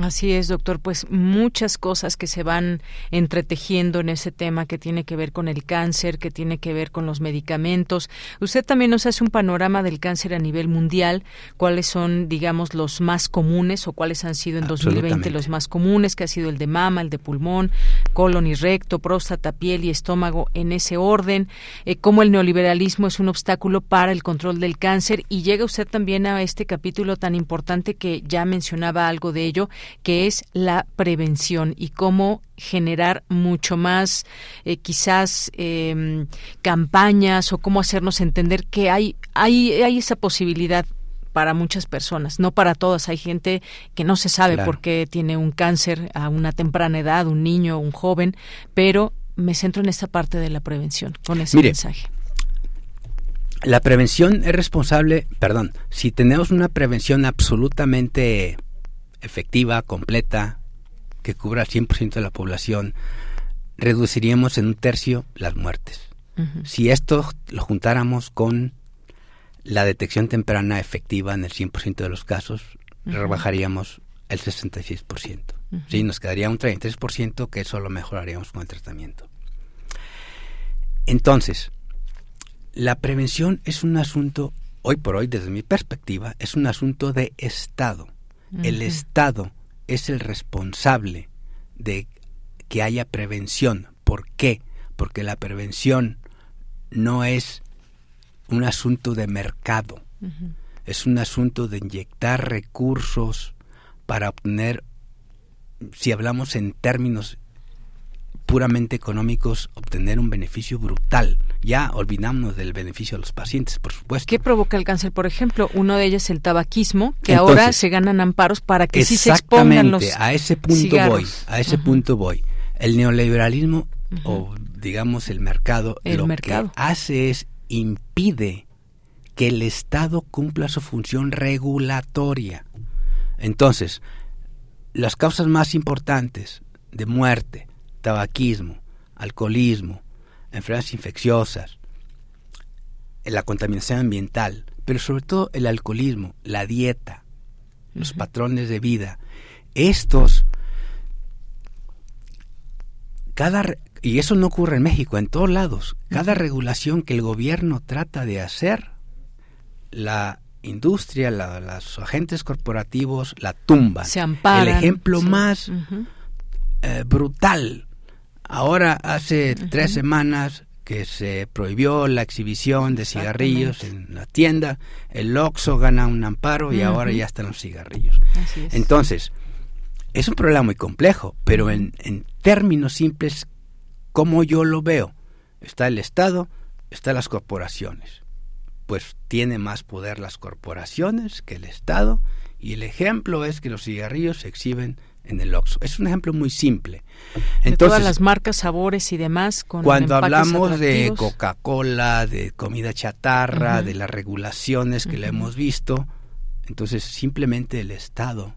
Así es, doctor. Pues muchas cosas que se van entretejiendo en ese tema que tiene que ver con el cáncer, que tiene que ver con los medicamentos. Usted también nos hace un panorama del cáncer a nivel mundial. ¿Cuáles son, digamos, los más comunes o cuáles han sido en 2020 los más comunes? Que ha sido el de mama, el de pulmón, colon y recto, próstata, piel y estómago en ese orden. Eh, cómo el neoliberalismo es un obstáculo para el control del cáncer. Y llega usted también a este capítulo tan importante que ya mencionaba algo de ello que es la prevención y cómo generar mucho más eh, quizás em, campañas o cómo hacernos entender que hay, hay, hay esa posibilidad para muchas personas, no para todas. Hay gente que no se sabe por qué tiene un cáncer a una temprana edad, un niño, un joven, pero me centro en esta parte de la prevención, con ese mensaje. La prevención es responsable, perdón, si tenemos una prevención absolutamente efectiva, completa, que cubra al 100% de la población, reduciríamos en un tercio las muertes. Si esto lo juntáramos con la detección temprana efectiva en el 100% de los casos, rebajaríamos el 66%. Sí, nos quedaría un 33% que eso lo mejoraríamos con el tratamiento. Entonces, la prevención es un asunto, hoy por hoy, desde mi perspectiva, es un asunto de Estado. El Estado es el responsable de que haya prevención. ¿Por qué? Porque la prevención no es un asunto de mercado, es un asunto de inyectar recursos para obtener, si hablamos en términos puramente económicos obtener un beneficio brutal. Ya olvidamos del beneficio de los pacientes, por supuesto. ¿Qué provoca el cáncer, por ejemplo? Uno de ellos es el tabaquismo, que ahora se ganan amparos para que sí se expongan los a ese punto voy, a ese punto voy. El neoliberalismo o digamos el mercado lo que hace es impide que el Estado cumpla su función regulatoria. Entonces, las causas más importantes de muerte, tabaquismo, alcoholismo, enfermedades infecciosas, la contaminación ambiental, pero sobre todo el alcoholismo, la dieta, los patrones de vida. Estos, cada, y eso no ocurre en México, en todos lados, cada regulación que el gobierno trata de hacer, la industria, los agentes corporativos la tumba. Se amparan. El ejemplo más eh, brutal Ahora hace tres semanas que se prohibió la exhibición de cigarrillos en la tienda, el Oxxo gana un amparo y ahora ya están los cigarrillos. Entonces, es un problema muy complejo, pero en, en términos simples, como yo lo veo, está el Estado, están las corporaciones. Pues tiene más poder las corporaciones que el Estado y el ejemplo es que los cigarrillos se exhiben en el Oxxo. Es un ejemplo muy simple. Entonces, todas las marcas, sabores y demás. Con cuando hablamos de Coca-Cola, de comida chatarra, de las regulaciones que le hemos visto, entonces simplemente el Estado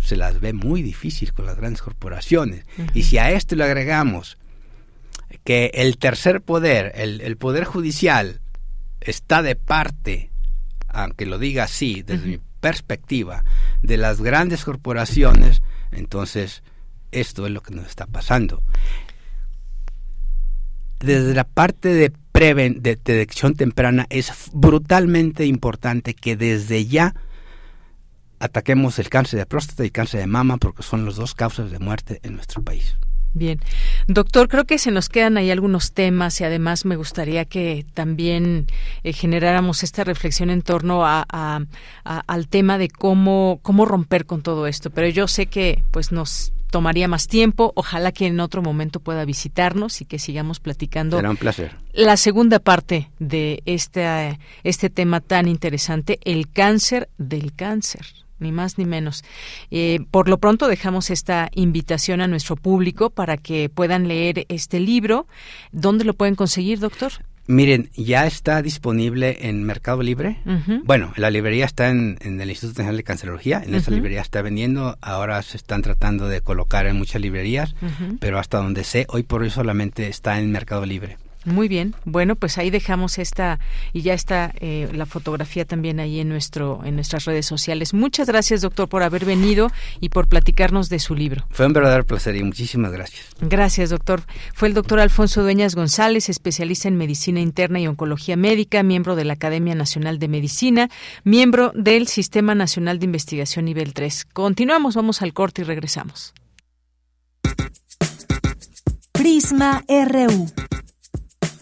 se las ve muy difícil con las grandes corporaciones. Y si a esto le agregamos que el tercer poder, el, poder judicial, está de parte, aunque lo diga así, desde mi perspectiva de las grandes corporaciones, entonces esto es lo que nos está pasando. Desde la parte de, preven de detección temprana es brutalmente importante que desde ya ataquemos el cáncer de próstata y el cáncer de mama porque son las dos causas de muerte en nuestro país. Bien, doctor, creo que se nos quedan ahí algunos temas y además me gustaría que también eh, generáramos esta reflexión en torno a, al tema de cómo cómo romper con todo esto. Pero yo sé que pues nos tomaría más tiempo. Ojalá que en otro momento pueda visitarnos y que sigamos platicando. Será un placer. La segunda parte de este, este tema tan interesante, el cáncer del cáncer. Ni más ni menos. Eh, por lo pronto dejamos esta invitación a nuestro público para que puedan leer este libro. ¿Dónde lo pueden conseguir, doctor? Miren, ya está disponible en Mercado Libre. Bueno, la librería está en, el Instituto Nacional de Cancerología. En esa librería está vendiendo. Ahora se están tratando de colocar en muchas librerías, pero hasta donde sé, hoy por hoy solamente está en Mercado Libre. Muy bien. Bueno, pues ahí dejamos esta y ya está eh, la fotografía también ahí en nuestro en nuestras redes sociales. Muchas gracias, doctor, por haber venido y por platicarnos de su libro. Fue un verdadero placer y muchísimas gracias. Gracias, doctor. Fue el doctor Alfonso Dueñas González, especialista en medicina interna y oncología médica, miembro de la Academia Nacional de Medicina, miembro del Sistema Nacional de Investigación Nivel 3. Continuamos, vamos al corte y regresamos. Prisma RU.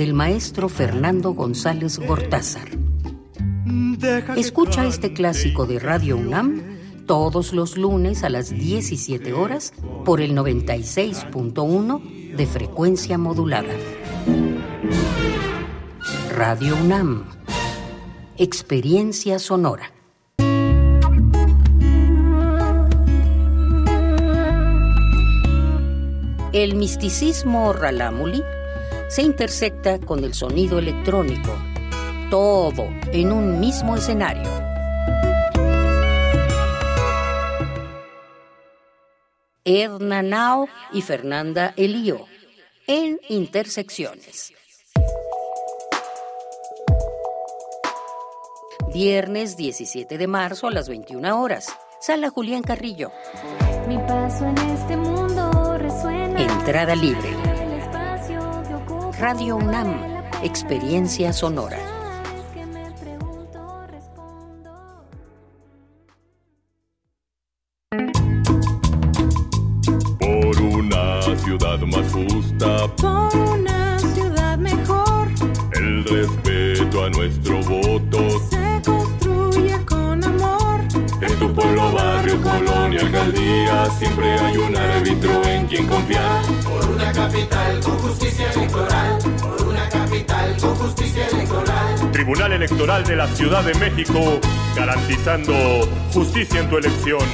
del maestro Fernando González Gortázar. Escucha este clásico de Radio UNAM todos los lunes a las 17 horas por el 96.1 de frecuencia modulada. Radio UNAM. Experiencia sonora. El misticismo ralámuli se intersecta con el sonido electrónico, todo en un mismo escenario. Edna Nao y Fernanda Elío en Intersecciones. Viernes 17 de marzo a las 21 horas. Sala Julián Carrillo. Mi paso en este mundo resuena. Entrada libre. Radio UNAM, Experiencia Sonora. Por una ciudad más justa. Por una ciudad mejor. El respeto a nuestro voto. Tu pueblo, barrio, colonia, alcaldía. Siempre hay un árbitro en quien confiar. Por una capital con justicia electoral. Por una capital con justicia electoral. Tribunal Electoral de la Ciudad de México, garantizando justicia en tu elección.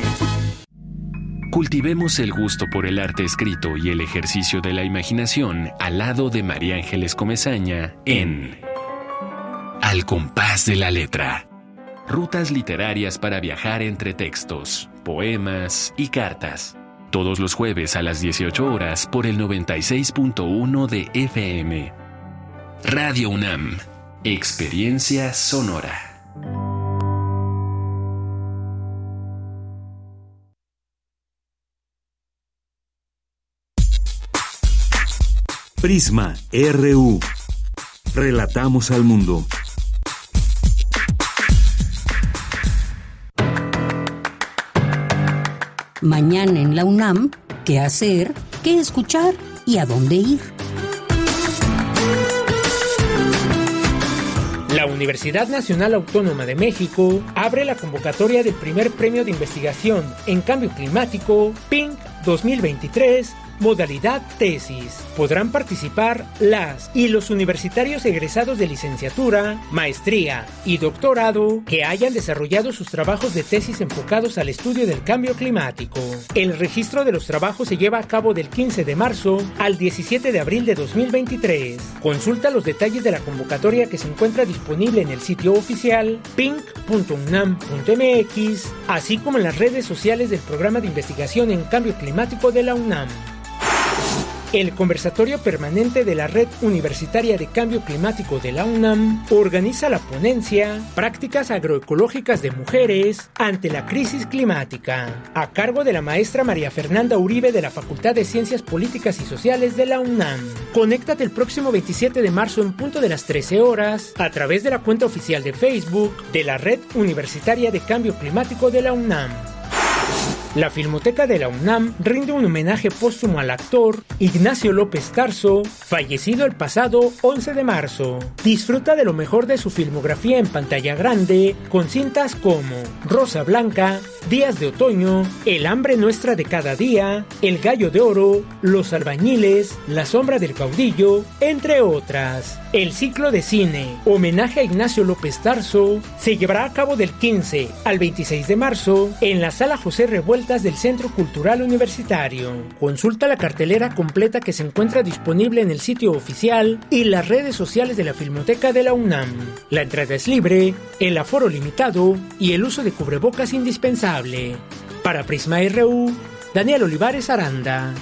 Cultivemos el gusto por el arte escrito y el ejercicio de la imaginación al lado de María Ángeles Comezaña en Al compás de la letra. Rutas literarias para viajar entre textos, poemas y cartas. Todos los jueves a las 18 horas por el 96.1 de FM. Radio UNAM. Experiencia sonora. Prisma RU. Relatamos al mundo. Mañana en la UNAM, ¿qué hacer? ¿Qué escuchar? ¿Y a dónde ir? La Universidad Nacional Autónoma de México abre la convocatoria del primer premio de investigación en cambio climático Pink 2023 modalidad tesis. Podrán participar las y los universitarios egresados de licenciatura, maestría y doctorado que hayan desarrollado sus trabajos de tesis enfocados al estudio del cambio climático. El registro de los trabajos se lleva a cabo del 15 de marzo al 17 de abril de 2023. Consulta los detalles de la convocatoria que se encuentra disponible en el sitio oficial pink.unam.mx, así como en las redes sociales del programa de investigación en cambio climático de la UNAM. El conversatorio permanente de la Red Universitaria de Cambio Climático de la UNAM organiza la ponencia Prácticas agroecológicas de mujeres ante la crisis climática, a cargo de la maestra María Fernanda Uribe de la Facultad de Ciencias Políticas y Sociales de la UNAM. Conéctate el próximo 27 de marzo en punto de las 13 horas a través de la cuenta oficial de Facebook de la Red Universitaria de Cambio Climático de la UNAM. La Filmoteca de la UNAM rinde un homenaje póstumo al actor Ignacio López Tarso, fallecido el pasado 11 de marzo. Disfruta de lo mejor de su filmografía en pantalla grande, con cintas como Rosa Blanca, Días de Otoño, El hambre nuestra de cada día, El gallo de oro, Los albañiles, La sombra del caudillo, entre otras. El ciclo de cine, homenaje a Ignacio López Tarso, se llevará a cabo del 15 al 26 de marzo en la sala José Del Centro Cultural Universitario. Consulta la cartelera completa que se encuentra disponible en el sitio oficial y las redes sociales de la Filmoteca de la UNAM. La entrada es libre, el aforo limitado y el uso de cubrebocas indispensable. Para Prisma RU, Daniel Olivares Aranda.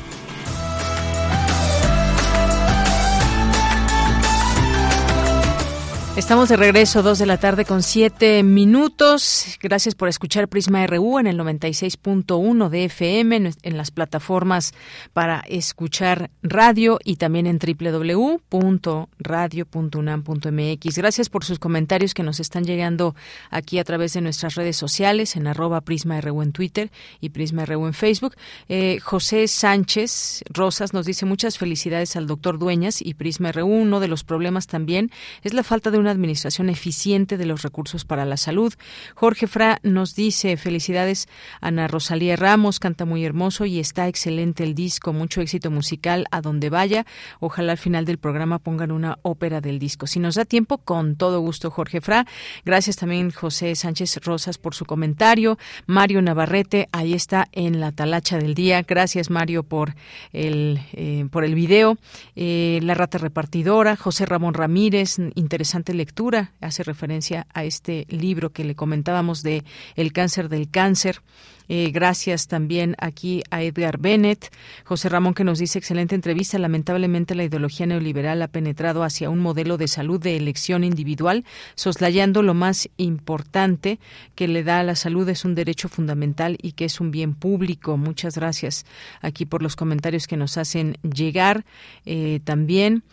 Estamos de regreso, dos de la tarde con siete minutos. Gracias por escuchar Prisma RU en el 96.1 de FM, en las plataformas para escuchar radio y también en www.radio.unam.mx. Gracias por sus comentarios que nos están llegando aquí a través de nuestras redes sociales, en arroba Prisma RU en Twitter y Prisma RU en Facebook. Eh, José Sánchez Rosas nos dice muchas felicidades al doctor Dueñas y Prisma RU. Uno de los problemas también es la falta de una administración eficiente de los recursos para la salud. Jorge Fra nos dice felicidades Ana Rosalía Ramos, canta muy hermoso y está excelente el disco, mucho éxito musical a donde vaya. Ojalá al final del programa pongan una ópera del disco. Si nos da tiempo, con todo gusto, Jorge Fra. Gracias también José Sánchez Rosas por su comentario. Mario Navarrete, ahí está en la talacha del día. Gracias Mario por el, eh, por el video. Eh, la rata repartidora, José Ramón Ramírez, interesante lectura, hace referencia a este libro que le comentábamos de El cáncer del cáncer. Eh, gracias también aquí a Edgar Bennett, José Ramón que nos dice excelente entrevista. Lamentablemente la ideología neoliberal ha penetrado hacia un modelo de salud de elección individual, soslayando lo más importante que le da a la salud es un derecho fundamental y que es un bien público. Muchas gracias aquí por los comentarios que nos hacen llegar. Eh, también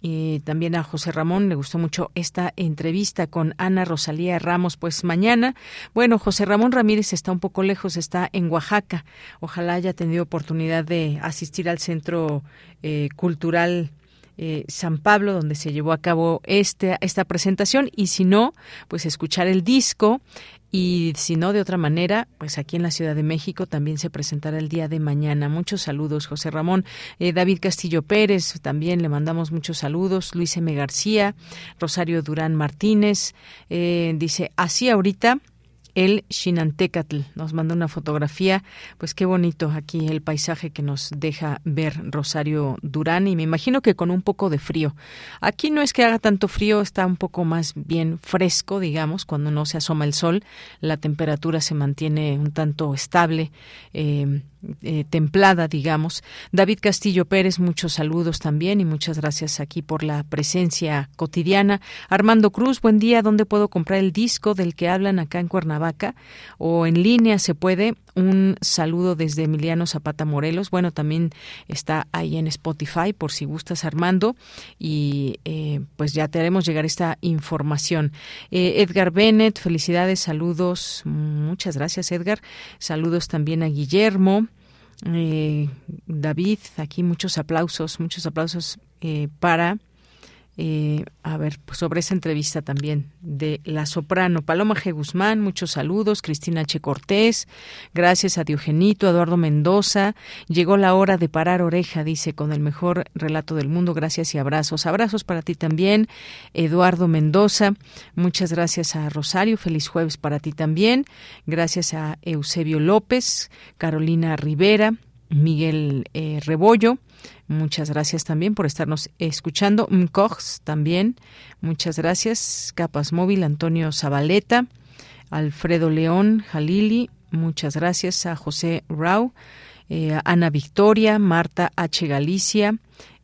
y también a José Ramón le gustó mucho esta entrevista con Ana Rosalía Ramos. Pues mañana, bueno, José Ramón Ramírez está un poco lejos, está en Oaxaca. Ojalá haya tenido oportunidad de asistir al Centro eh, Cultural eh, San Pablo, donde se llevó a cabo este, esta presentación, y si no, pues escuchar el disco y si no de otra manera, pues aquí en la Ciudad de México también se presentará el día de mañana. Muchos saludos, José Ramón. Eh, David Castillo Pérez, también le mandamos muchos saludos. Luis M. García, Rosario Durán Martínez, eh, dice, así ahorita el Xinantecatl. Nos manda una fotografía, pues qué bonito aquí el paisaje que nos deja ver Rosario Durán y me imagino que con un poco de frío. Aquí no es que haga tanto frío, está un poco más bien fresco, digamos, cuando no se asoma el sol, la temperatura se mantiene un tanto estable. Eh, eh, templada, digamos. David Castillo Pérez, muchos saludos también y muchas gracias aquí por la presencia cotidiana. Armando Cruz, buen día. ¿Dónde puedo comprar el disco del que hablan acá en Cuernavaca? O en línea se puede. Un saludo desde Emiliano Zapata Morelos. Bueno, también está ahí en Spotify por si gustas, Armando. Y eh, pues ya te haremos llegar esta información. Eh, Edgar Bennett, felicidades, saludos. Muchas gracias, Edgar. Saludos también a Guillermo. Eh, David, aquí muchos aplausos, muchos aplausos eh, para eh, a ver, pues sobre esa entrevista también de la soprano Paloma G. Guzmán, muchos saludos, Cristina H. Cortés, gracias a Diogenito, Eduardo Mendoza, llegó la hora de parar oreja, dice, con el mejor relato del mundo, gracias y abrazos. Abrazos para ti también, Eduardo Mendoza, muchas gracias a Rosario, feliz jueves para ti también, gracias a Eusebio López, Carolina Rivera, Miguel eh, Rebollo, Muchas gracias también por estarnos escuchando. Mcox también. Muchas gracias. Capas Móvil, Antonio Zabaleta, Alfredo León, Jalili. Muchas gracias a José Rau, eh, Ana Victoria, Marta H. Galicia.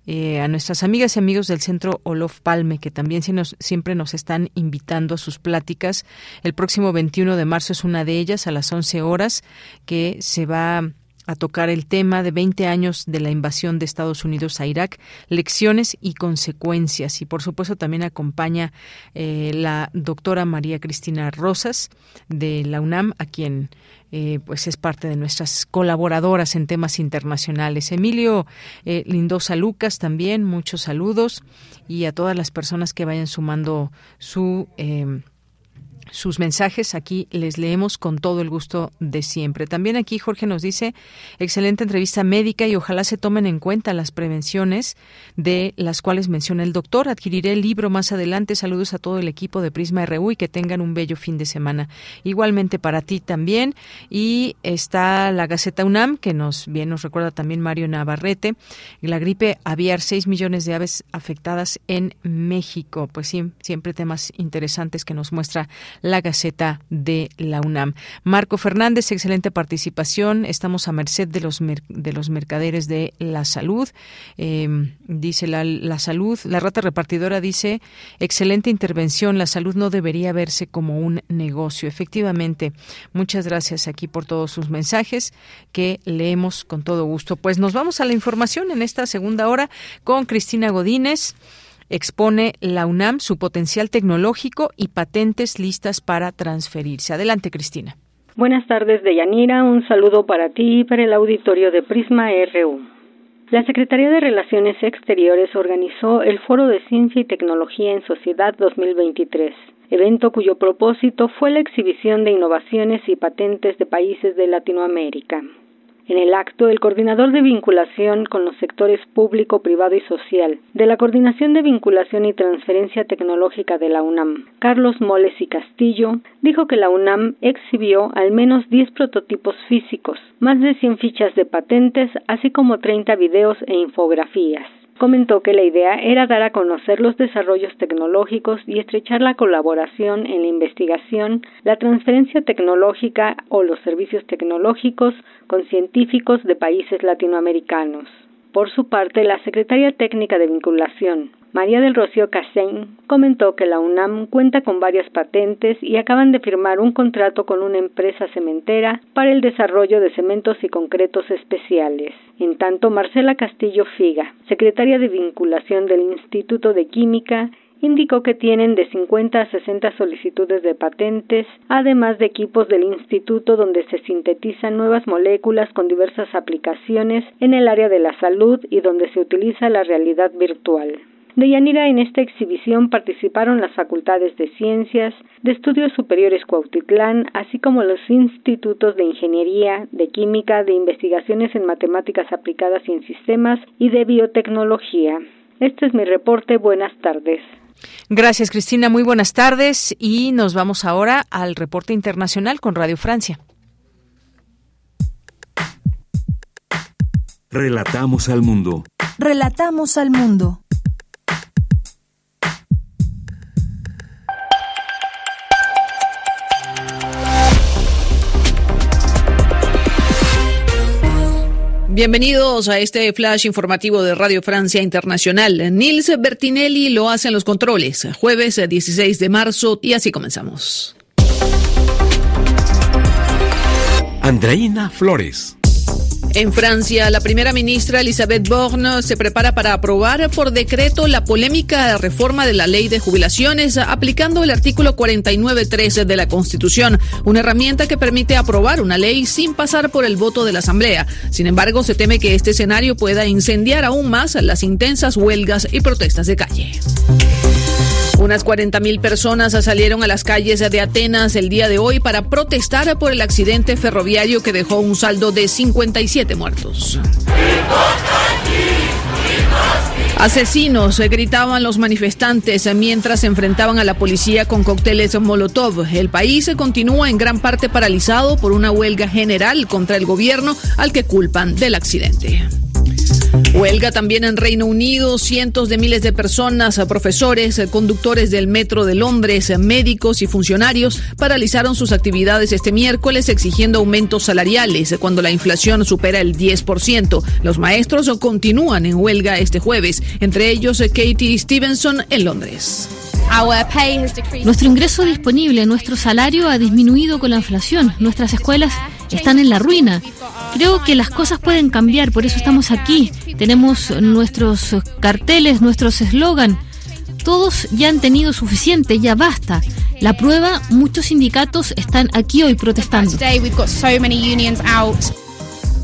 Eh, a nuestras amigas y amigos del Centro Olof Palme, que también siempre nos están invitando a sus pláticas. El próximo 21 de marzo es una de ellas, a las 11 horas, que se va a tocar el tema de 20 años de la invasión de Estados Unidos a Irak, lecciones y consecuencias. Y por supuesto también acompaña eh, la doctora María Cristina Rosas de la UNAM, a quien eh, pues es parte de nuestras colaboradoras en temas internacionales. Emilio eh, Lindosa Lucas también, muchos saludos y a todas las personas que vayan sumando su sus mensajes. Aquí les leemos con todo el gusto de siempre. También aquí Jorge nos dice, excelente entrevista médica y ojalá se tomen en cuenta las prevenciones de las cuales menciona el doctor. Adquiriré el libro más adelante. Saludos a todo el equipo de Prisma RU y que tengan un bello fin de semana. Igualmente para ti también. Y está la Gaceta UNAM, que nos bien nos recuerda también Mario Navarrete. La gripe aviar, 6 millones de aves afectadas en México. Pues sí, siempre temas interesantes que nos muestra la Gaceta de la UNAM. Marco Fernández, excelente participación. Estamos a merced de los, de los mercaderes de la salud. Em, dice la, la salud, la rata repartidora dice, excelente intervención. La salud no debería verse como un negocio. Efectivamente, muchas gracias aquí por todos sus mensajes que leemos con todo gusto. Pues nos vamos a la información en esta segunda hora con Cristina Godínez expone la UNAM su potencial tecnológico y patentes listas para transferirse. Adelante, Cristina. Buenas tardes, Deyanira. Un saludo para ti y para el auditorio de Prisma RU. La Secretaría de Relaciones Exteriores organizó el Foro de Ciencia y Tecnología en Sociedad 2023, evento cuyo propósito fue la exhibición de innovaciones y patentes de países de Latinoamérica. En el acto, el coordinador de vinculación con los sectores público, privado y social de la Coordinación de Vinculación y Transferencia Tecnológica de la UNAM, Carlos Moles y Castillo, dijo que la UNAM exhibió al menos 10 prototipos físicos, más de 100 fichas de patentes, así como 30 videos e infografías comentó que la idea era dar a conocer los desarrollos tecnológicos y estrechar la colaboración en la investigación, la transferencia tecnológica o los servicios tecnológicos con científicos de países latinoamericanos. Por su parte, la secretaria técnica de vinculación, María del Rocío Casén comentó que la UNAM cuenta con varias patentes y acaban de firmar un contrato con una empresa cementera para el desarrollo de cementos y concretos especiales. En tanto, Marcela Castillo Figa, secretaria de vinculación del Instituto de Química, indicó que tienen de 50 a 60 solicitudes de patentes, además de equipos del instituto donde se sintetizan nuevas moléculas con diversas aplicaciones en el área de la salud y donde se utiliza la realidad virtual. De Yanira en esta exhibición participaron las facultades de Ciencias, de Estudios Superiores Cuautitlán, así como los institutos de Ingeniería, de Química, de Investigaciones en Matemáticas Aplicadas y en Sistemas y de Biotecnología. Este es mi reporte. Buenas tardes. Gracias, Cristina. Muy buenas tardes. Y nos vamos ahora al reporte internacional con Radio Francia. Relatamos al mundo. Relatamos al mundo. Bienvenidos a este flash informativo de Radio Francia Internacional. Nils Bertinelli lo hace en los controles. Jueves 16 de marzo y así comenzamos. Andreina Flores. En Francia, la primera ministra Elisabeth Borne se prepara para aprobar por decreto la polémica reforma de la ley de jubilaciones aplicando el artículo 49.3 de la Constitución, una herramienta que permite aprobar una ley sin pasar por el voto de la Asamblea. Sin embargo, se teme que este escenario pueda incendiar aún más las intensas huelgas y protestas de calle. Unas 40.000 personas salieron a las calles de Atenas el día de hoy para protestar por el accidente ferroviario que dejó un saldo de 57 muertos. Asesinos, gritaban los manifestantes mientras se enfrentaban a la policía con cócteles Molotov. El país continúa en gran parte paralizado por una huelga general contra el gobierno al que culpan del accidente. Huelga también en Reino Unido, cientos de miles de personas, profesores, conductores del metro de Londres, médicos y funcionarios paralizaron sus actividades este miércoles exigiendo aumentos salariales cuando la inflación supera el 10%. Los maestros continúan en huelga este jueves, entre ellos Katie Stevenson en Londres. Nuestro ingreso disponible, nuestro salario ha disminuido con la inflación. Nuestras escuelas están en la ruina. Creo que las cosas pueden cambiar, por eso estamos aquí. Tenemos nuestros carteles, nuestros eslogan. Todos ya han tenido suficiente, ya basta. La prueba, muchos sindicatos están aquí hoy protestando.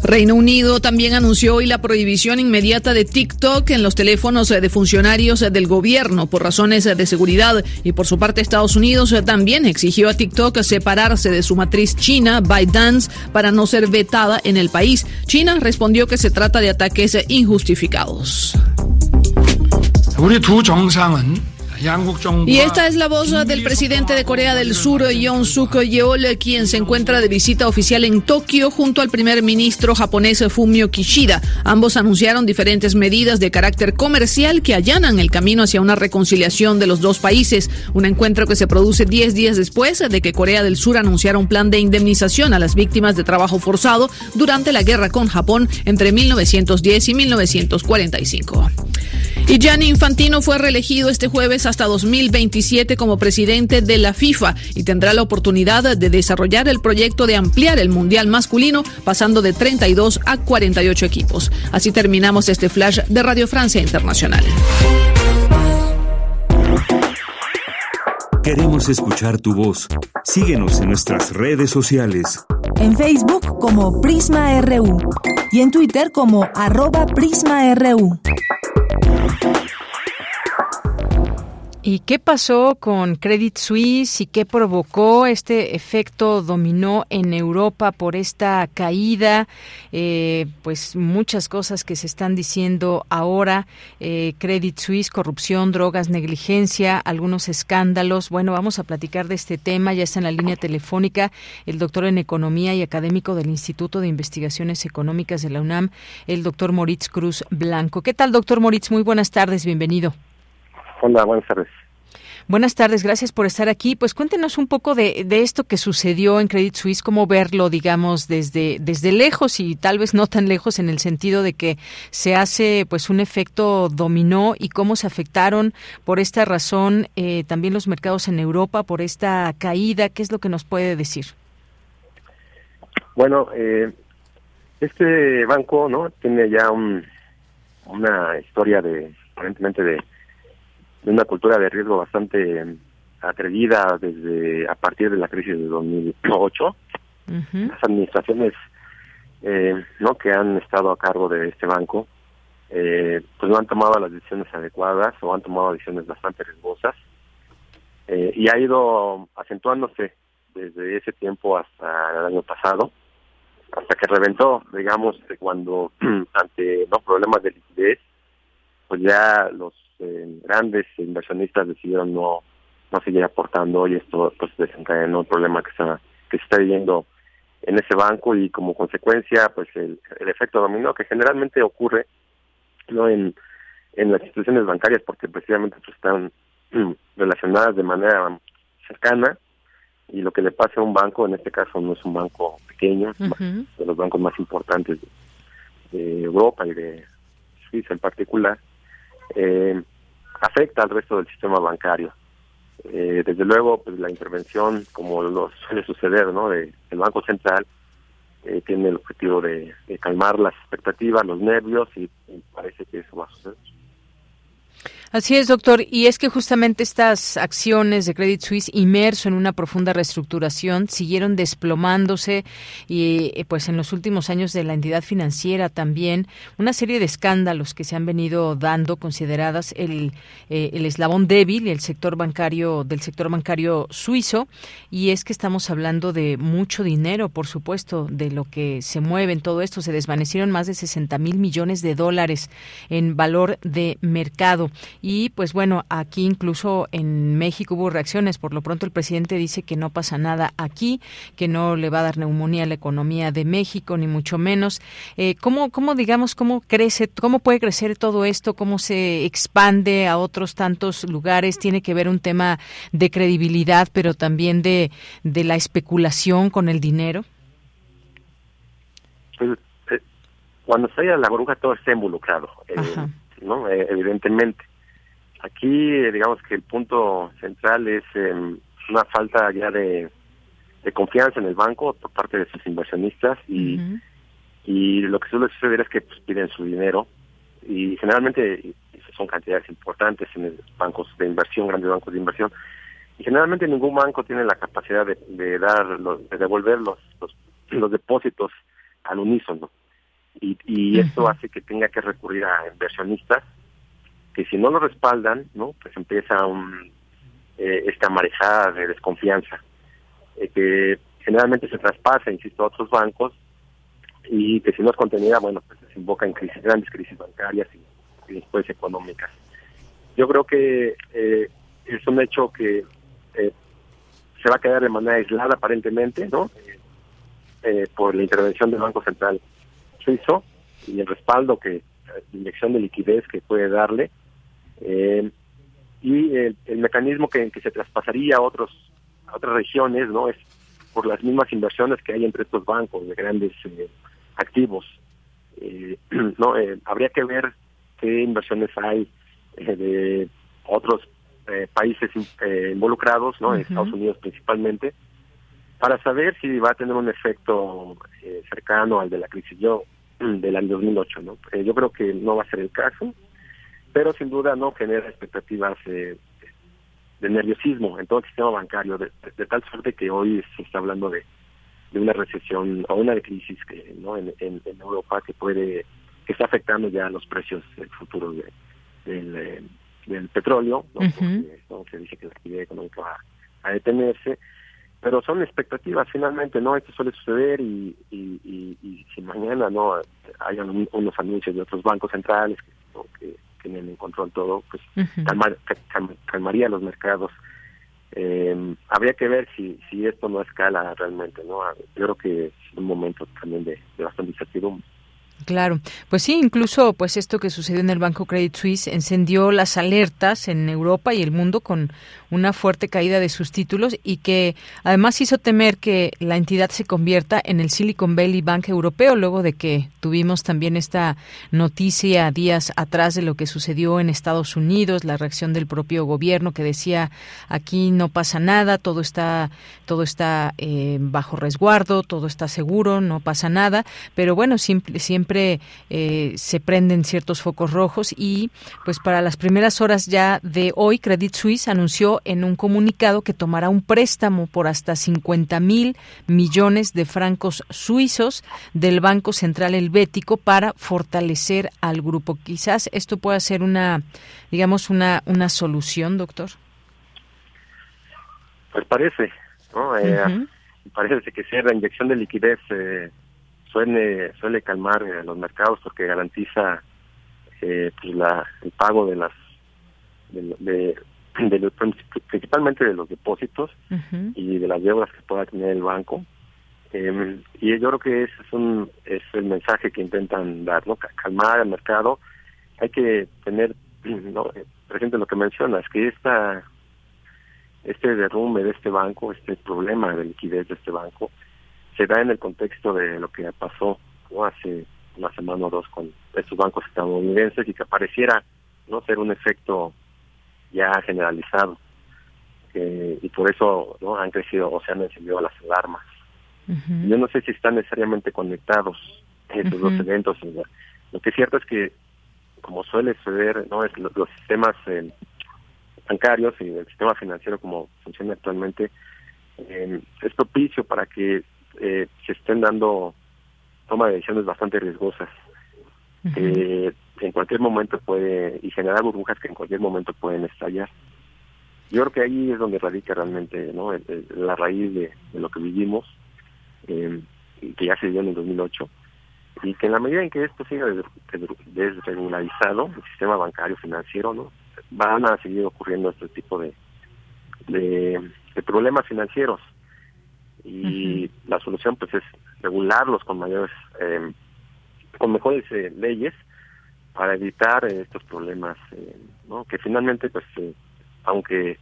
Reino Unido también anunció hoy la prohibición inmediata de TikTok en los teléfonos de funcionarios del gobierno por razones de seguridad y por su parte Estados Unidos también exigió a TikTok separarse de su matriz china ByteDance para no ser vetada en el país. China respondió que se trata de ataques injustificados. Y esta es la voz del presidente de Corea del Sur, Yoon Suk Yeol, quien se encuentra de visita oficial en Tokio junto al primer ministro japonés Fumio Kishida. Ambos anunciaron diferentes medidas de carácter comercial que allanan el camino hacia una reconciliación de los dos países. Un encuentro que se produce 10 días después de que Corea del Sur anunciara un plan de indemnización a las víctimas de trabajo forzado durante la guerra con Japón entre 1910 y 1945. Y Gianni Infantino fue reelegido este jueves hasta 2027 como presidente de la FIFA y tendrá la oportunidad de desarrollar el proyecto de ampliar el Mundial masculino pasando de 32 a 48 equipos. Así terminamos este flash de Radio Francia Internacional. Queremos escuchar tu voz. Síguenos en nuestras redes sociales. En Facebook como Prisma RU y en Twitter como arroba PrismaRU. ¿Y qué pasó con Credit Suisse y qué provocó este efecto dominó en Europa por esta caída? Eh, pues muchas cosas que se están diciendo ahora. Eh, Credit Suisse, corrupción, drogas, negligencia, algunos escándalos. Bueno, vamos a platicar de este tema. Ya está en la línea telefónica el doctor en Economía y académico del Instituto de Investigaciones Económicas de la UNAM, el doctor Moritz Cruz Blanco. ¿Qué tal, doctor Moritz? Muy buenas tardes, bienvenido. Hola, buenas tardes. Buenas tardes, gracias por estar aquí. Pues cuéntenos un poco de, de, esto que sucedió en Credit Suisse, cómo verlo, digamos, desde, desde lejos y tal vez no tan lejos en el sentido de que se hace pues un efecto dominó y cómo se afectaron por esta razón eh, también los mercados en Europa, por esta caída. ¿Qué es lo que nos puede decir? Bueno, eh, este banco no tiene ya un, una historia de aparentemente de de una cultura de riesgo bastante atrevida desde a partir de la crisis de 2008. Las administraciones eh, no que han estado a cargo de este banco eh, pues no han tomado las decisiones adecuadas o han tomado decisiones bastante riesgosas. Eh, y ha ido acentuándose desde ese tiempo hasta el año pasado hasta que reventó digamos cuando ante no problemas de liquidez ya los eh, grandes inversionistas decidieron no no seguir aportando y esto pues desencadenó un problema que está que se está viviendo en ese banco y como consecuencia pues el, el efecto dominó que generalmente ocurre no en en las instituciones bancarias porque precisamente pues, están relacionadas de manera cercana y lo que le pasa a un banco en este caso no es un banco pequeño de los bancos más importantes de Europa y de Suiza en particular eh, afecta al resto del sistema bancario. Eh, desde luego, pues la intervención, como lo suele suceder, ¿no? De, del Banco Central, eh, tiene el objetivo de, calmar las expectativas, los nervios y parece que eso va a suceder. Así es, doctor. Y es que justamente estas acciones de Credit Suisse inmerso en una profunda reestructuración siguieron desplomándose y eh, pues en los últimos años de la entidad financiera también una serie de escándalos que se han venido dando consideradas el, eh, el eslabón débil el sector bancario del sector bancario suizo y es que estamos hablando de mucho dinero, por supuesto, de lo que se mueve en todo esto. Se desvanecieron más de 60 mil millones de dólares en valor de mercado y pues bueno, aquí incluso en México hubo reacciones. Por lo pronto el presidente dice que no pasa nada aquí, que no le va a dar neumonía a la economía de México, ni mucho menos. Eh, ¿cómo, ¿Cómo, digamos, cómo crece, cómo puede crecer todo esto? ¿Cómo se expande a otros tantos lugares? Tiene que ver un tema de credibilidad, pero también de, de la especulación con el dinero. Pues, eh, cuando se la bruja todo está involucrado, eh, ¿no? evidentemente. Aquí, digamos que el punto central es em, una falta ya de, confianza en el banco por parte de sus inversionistas y, y lo que suele suceder es que pues, piden su dinero y generalmente son cantidades importantes en bancos de inversión, grandes bancos de inversión. Y generalmente ningún banco tiene la capacidad de, dar, de devolver los, los, depósitos al unísono. Y, y esto hace que tenga que recurrir a inversionistas que si no lo respaldan, ¿no? Pues empieza un, eh, esta marejada de desconfianza, eh, que generalmente se traspasa, insisto, a otros bancos, y que si no es contenida, bueno, pues desemboca en crisis, grandes crisis bancarias y, después económicas. Yo creo que eh, es un hecho que se va a quedar de manera aislada aparentemente, ¿no? por la intervención del Banco Central Suizo y el respaldo que inyección de liquidez que puede darle eh, y el, mecanismo que, que, se traspasaría a otros a otras regiones no es por las mismas inversiones que hay entre estos bancos de grandes eh, activos. Eh, no habría que ver qué inversiones hay de otros países involucrados no en Estados Unidos principalmente para saber si va a tener un efecto cercano al de la crisis yo del año 2008 no yo creo que no va a ser el caso pero sin duda no genera expectativas eh, de nerviosismo en todo el sistema bancario, de, tal suerte que hoy se está hablando de, una recesión o una crisis que no en, Europa que puede que está afectando ya los precios futuros de, del, eh, del petróleo, ¿no? Porque, se dice que la actividad económica va a detenerse, pero son expectativas finalmente, ¿no? Esto suele suceder y, y, si mañana no hay unos anuncios de otros bancos centrales que tienen en control todo, pues calmaría los mercados. Eh, habría que ver si, si esto no escala realmente, ¿no? Yo creo que es un momento también de, de bastante incertidumbre. Claro, pues sí, incluso pues esto que sucedió en el Banco Credit Suisse encendió las alertas en Europa y el mundo con una fuerte caída de sus títulos y que además hizo temer que la entidad se convierta en el Silicon Valley Bank europeo luego de que tuvimos también esta noticia días atrás de lo que sucedió en Estados Unidos, la reacción del propio gobierno que decía aquí no pasa nada, todo está todo está eh, bajo resguardo, todo está seguro, no pasa nada, pero bueno siempre siempre siempre eh, se prenden ciertos focos rojos y pues para las primeras horas ya de hoy Credit Suisse anunció en un comunicado que tomará un préstamo por hasta 50 mil millones de francos suizos del Banco Central Helvético para fortalecer al grupo. Quizás esto pueda ser una, digamos, una, una solución, doctor. Pues parece, ¿no? Eh, parece que sea la inyección de liquidez eh, suele suele calmar eh, los mercados porque garantiza eh, pues la el pago de las de, de, principalmente de los depósitos y de las deudas que pueda tener el banco. Em, y yo creo que ese es un es el mensaje que intentan dar no calmar el mercado. Hay que tener no eh, presente lo que mencionas que esta este derrumbe de este banco este problema de liquidez de este banco se da en el contexto de lo que pasó hace una semana o dos con estos bancos estadounidenses y que pareciera no ser un efecto ya generalizado y por eso no han crecido o se han encendido las alarmas. Yo no sé si están necesariamente conectados estos dos eventos. Lo que es cierto es que, como suele suceder, no es los, sistemas eh, bancarios y el sistema financiero como funciona actualmente, eh, es propicio para que eh, se estén dando toma de decisiones bastante riesgosas. en cualquier momento puede, y generar burbujas que en cualquier momento pueden estallar. Yo creo que ahí es donde radica realmente ¿no? la raíz de, lo que vivimos, eh, que ya se dio en el 2008, y que en la medida en que esto siga desregularizado, el sistema bancario financiero, ¿no? van a seguir ocurriendo este tipo de, de, problemas financieros. Y la solución pues es regularlos con mayores, eh, con mejores eh, leyes para evitar estos problemas, eh, ¿no? que finalmente pues aunque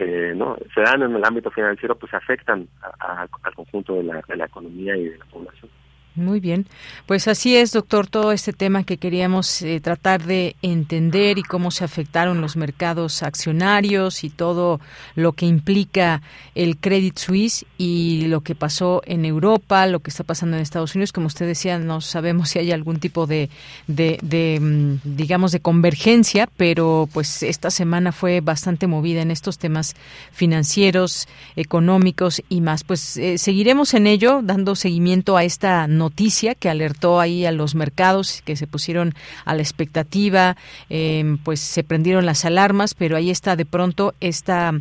eh, no se dan en el ámbito financiero, pues afectan al conjunto de la, de la economía y de la población. Muy bien, pues así es, doctor, todo este tema que queríamos eh, tratar de entender y cómo se afectaron los mercados accionarios y todo lo que implica el Credit Suisse y lo que pasó en Europa, lo que está pasando en Estados Unidos. Como usted decía, no sabemos si hay algún tipo de, mm, digamos, de convergencia, pero pues esta semana fue bastante movida en estos temas financieros, económicos y más. Pues eh, seguiremos en ello, dando seguimiento a esta noticia que alertó ahí a los mercados que se pusieron a la expectativa, em, pues se prendieron las alarmas, pero ahí está de pronto esta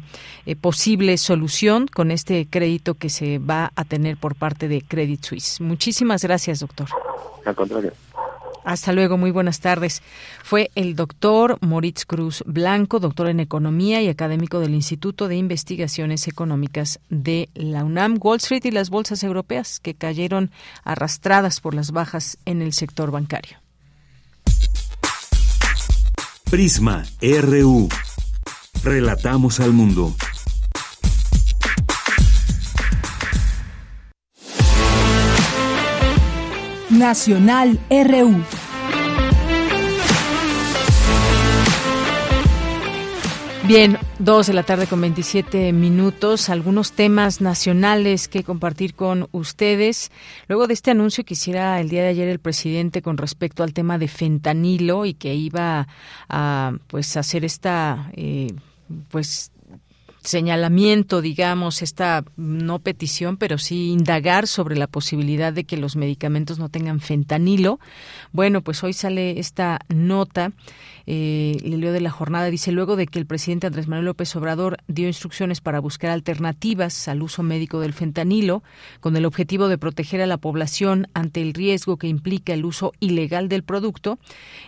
eh, posible solución con este crédito que se va a tener por parte de Credit Suisse. Muchísimas gracias, doctor. Al contrario. Hasta luego, muy buenas tardes. Fue el doctor Moritz Cruz Blanco, doctor en Economía y académico del Instituto de Investigaciones Económicas de la UNAM, Wall Street y las bolsas europeas que cayeron arrastradas por las bajas en el sector bancario. Prisma RU. Relatamos al mundo. Nacional RU. Bien, dos de la tarde con 27 minutos. Algunos temas nacionales que compartir con ustedes. Luego de este anuncio que hiciera el día de ayer el presidente con respecto al tema de fentanilo y que iba a pues hacer esta eh, pues señalamiento, digamos, esta no petición, pero sí indagar sobre la posibilidad de que los medicamentos no tengan fentanilo. Bueno, pues hoy sale esta nota eh, leo de la jornada, dice, luego de que el presidente Andrés Manuel López Obrador dio instrucciones para buscar alternativas al uso médico del fentanilo, con el objetivo de proteger a la población ante el riesgo que implica el uso ilegal del producto,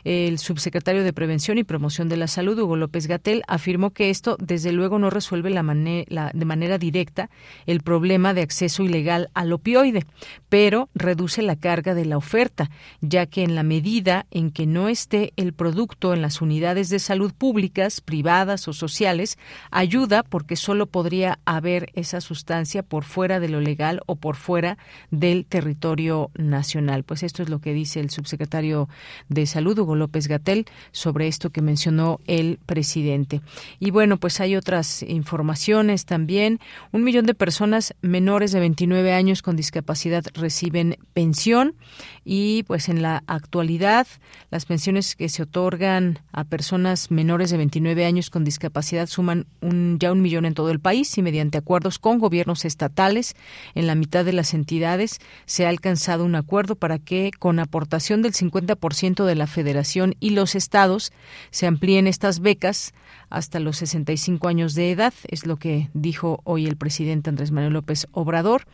el subsecretario de Prevención y Promoción de la Salud, Hugo López Gatel, afirmó que esto, desde luego, no resuelve la, de manera directa el problema de acceso ilegal al opioide, pero reduce la carga de la oferta, ya que en la medida en que no esté el producto en la unidades de salud públicas, privadas o sociales, ayuda porque solo podría haber esa sustancia por fuera de lo legal o por fuera del territorio nacional. Pues esto es lo que dice el subsecretario de Salud, Hugo López Gatel, sobre esto que mencionó el presidente. Y bueno, pues hay otras informaciones también. Un millón de personas menores de 29 años con discapacidad reciben pensión y pues en la actualidad las pensiones que se otorgan a personas menores de 29 años con discapacidad suman un, ya un millón en todo el país y mediante acuerdos con gobiernos estatales en la mitad de las entidades se ha alcanzado un acuerdo para que con aportación del 50% de la federación y los estados se amplíen estas becas hasta los 65 años de edad, es lo que dijo hoy el presidente Andrés Manuel López Obrador.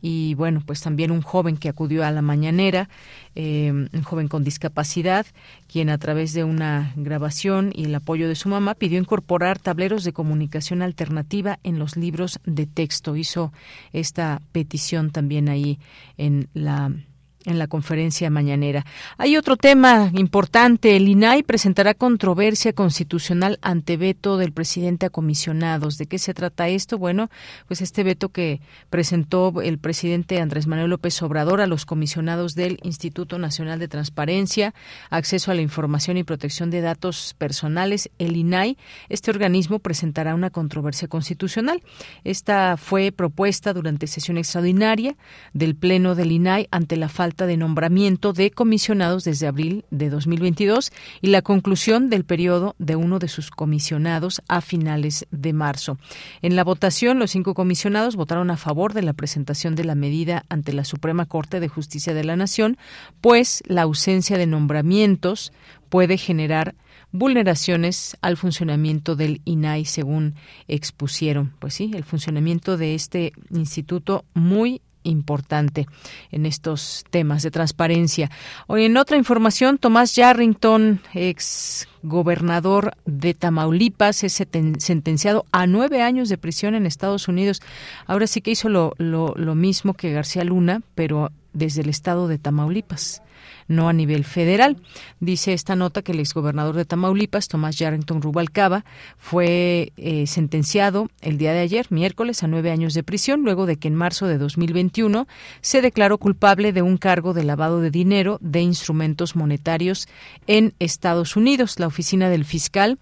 Y bueno, pues también un joven que acudió a la mañanera, eh, un joven con discapacidad, quien a través de una grabación y el apoyo de su mamá pidió incorporar tableros de comunicación alternativa en los libros de texto. Hizo esta petición también ahí en la en la conferencia mañanera. Hay otro tema importante. El INAI presentará controversia constitucional ante veto del presidente a comisionados. ¿De qué se trata esto? Bueno, pues este veto que presentó el presidente Andrés Manuel López Obrador a los comisionados del Instituto Nacional de Transparencia, Acceso a la Información y Protección de Datos Personales, el INAI. Este organismo presentará una controversia constitucional. Esta fue propuesta durante sesión extraordinaria del Pleno del INAI ante la falta de nombramiento de comisionados desde abril de 2022 y la conclusión del periodo de uno de sus comisionados a finales de marzo. En la votación, los cinco comisionados votaron a favor de la presentación de la medida ante la Suprema Corte de Justicia de la Nación, pues la ausencia de nombramientos puede generar vulneraciones al funcionamiento del INAI, según expusieron. Pues sí, el funcionamiento de este instituto muy importante en estos temas de transparencia. Hoy en otra información, Tomás Yarrington, ex gobernador de Tamaulipas, es sentenciado a nueve años de prisión en Estados Unidos. Ahora sí que hizo lo, lo, lo mismo que García Luna, pero desde el estado de Tamaulipas no a nivel federal. Dice esta nota que el exgobernador de Tamaulipas, Tomás Yarrington Rubalcaba, fue eh, sentenciado el día de ayer, miércoles, a nueve años de prisión, luego de que en marzo de 2021 se declaró culpable de un cargo de lavado de dinero de instrumentos monetarios en Estados Unidos. La oficina del fiscal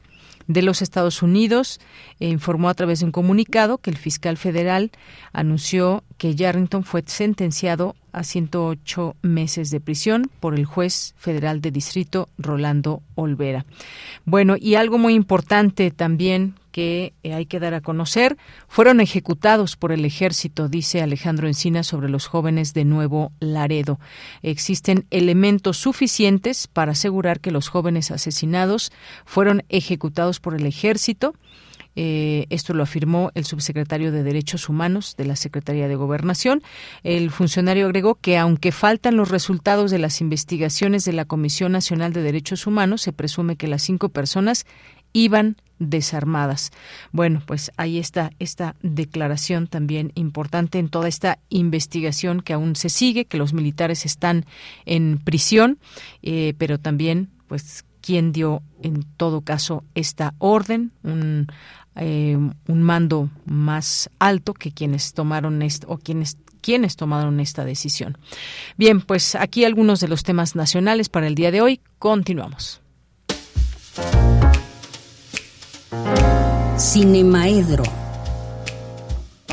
de los Estados Unidos eh, informó a través de un comunicado que el fiscal federal anunció que Yarrington fue sentenciado a 108 meses de prisión por el juez federal de distrito Rolando Olvera. Bueno, y algo muy importante también que eh, hay que dar a conocer, fueron ejecutados por el ejército, dice Alejandro Encina sobre los jóvenes de Nuevo Laredo. Existen elementos suficientes para asegurar que los jóvenes asesinados fueron ejecutados por el ejército eh, esto lo afirmó el subsecretario de Derechos Humanos de la Secretaría de Gobernación. El funcionario agregó que aunque faltan los resultados de las investigaciones de la Comisión Nacional de Derechos Humanos, se presume que las cinco personas iban desarmadas. Bueno, pues ahí está esta declaración también importante en toda esta investigación que aún se sigue, que los militares están en prisión, eh, pero también, pues, quién dio en todo caso esta orden, un eh, un mando más alto que quienes tomaron esto o quienes quienes tomaron esta decisión. Bien, pues aquí algunos de los temas nacionales para el día de hoy. Continuamos. Cinemaedro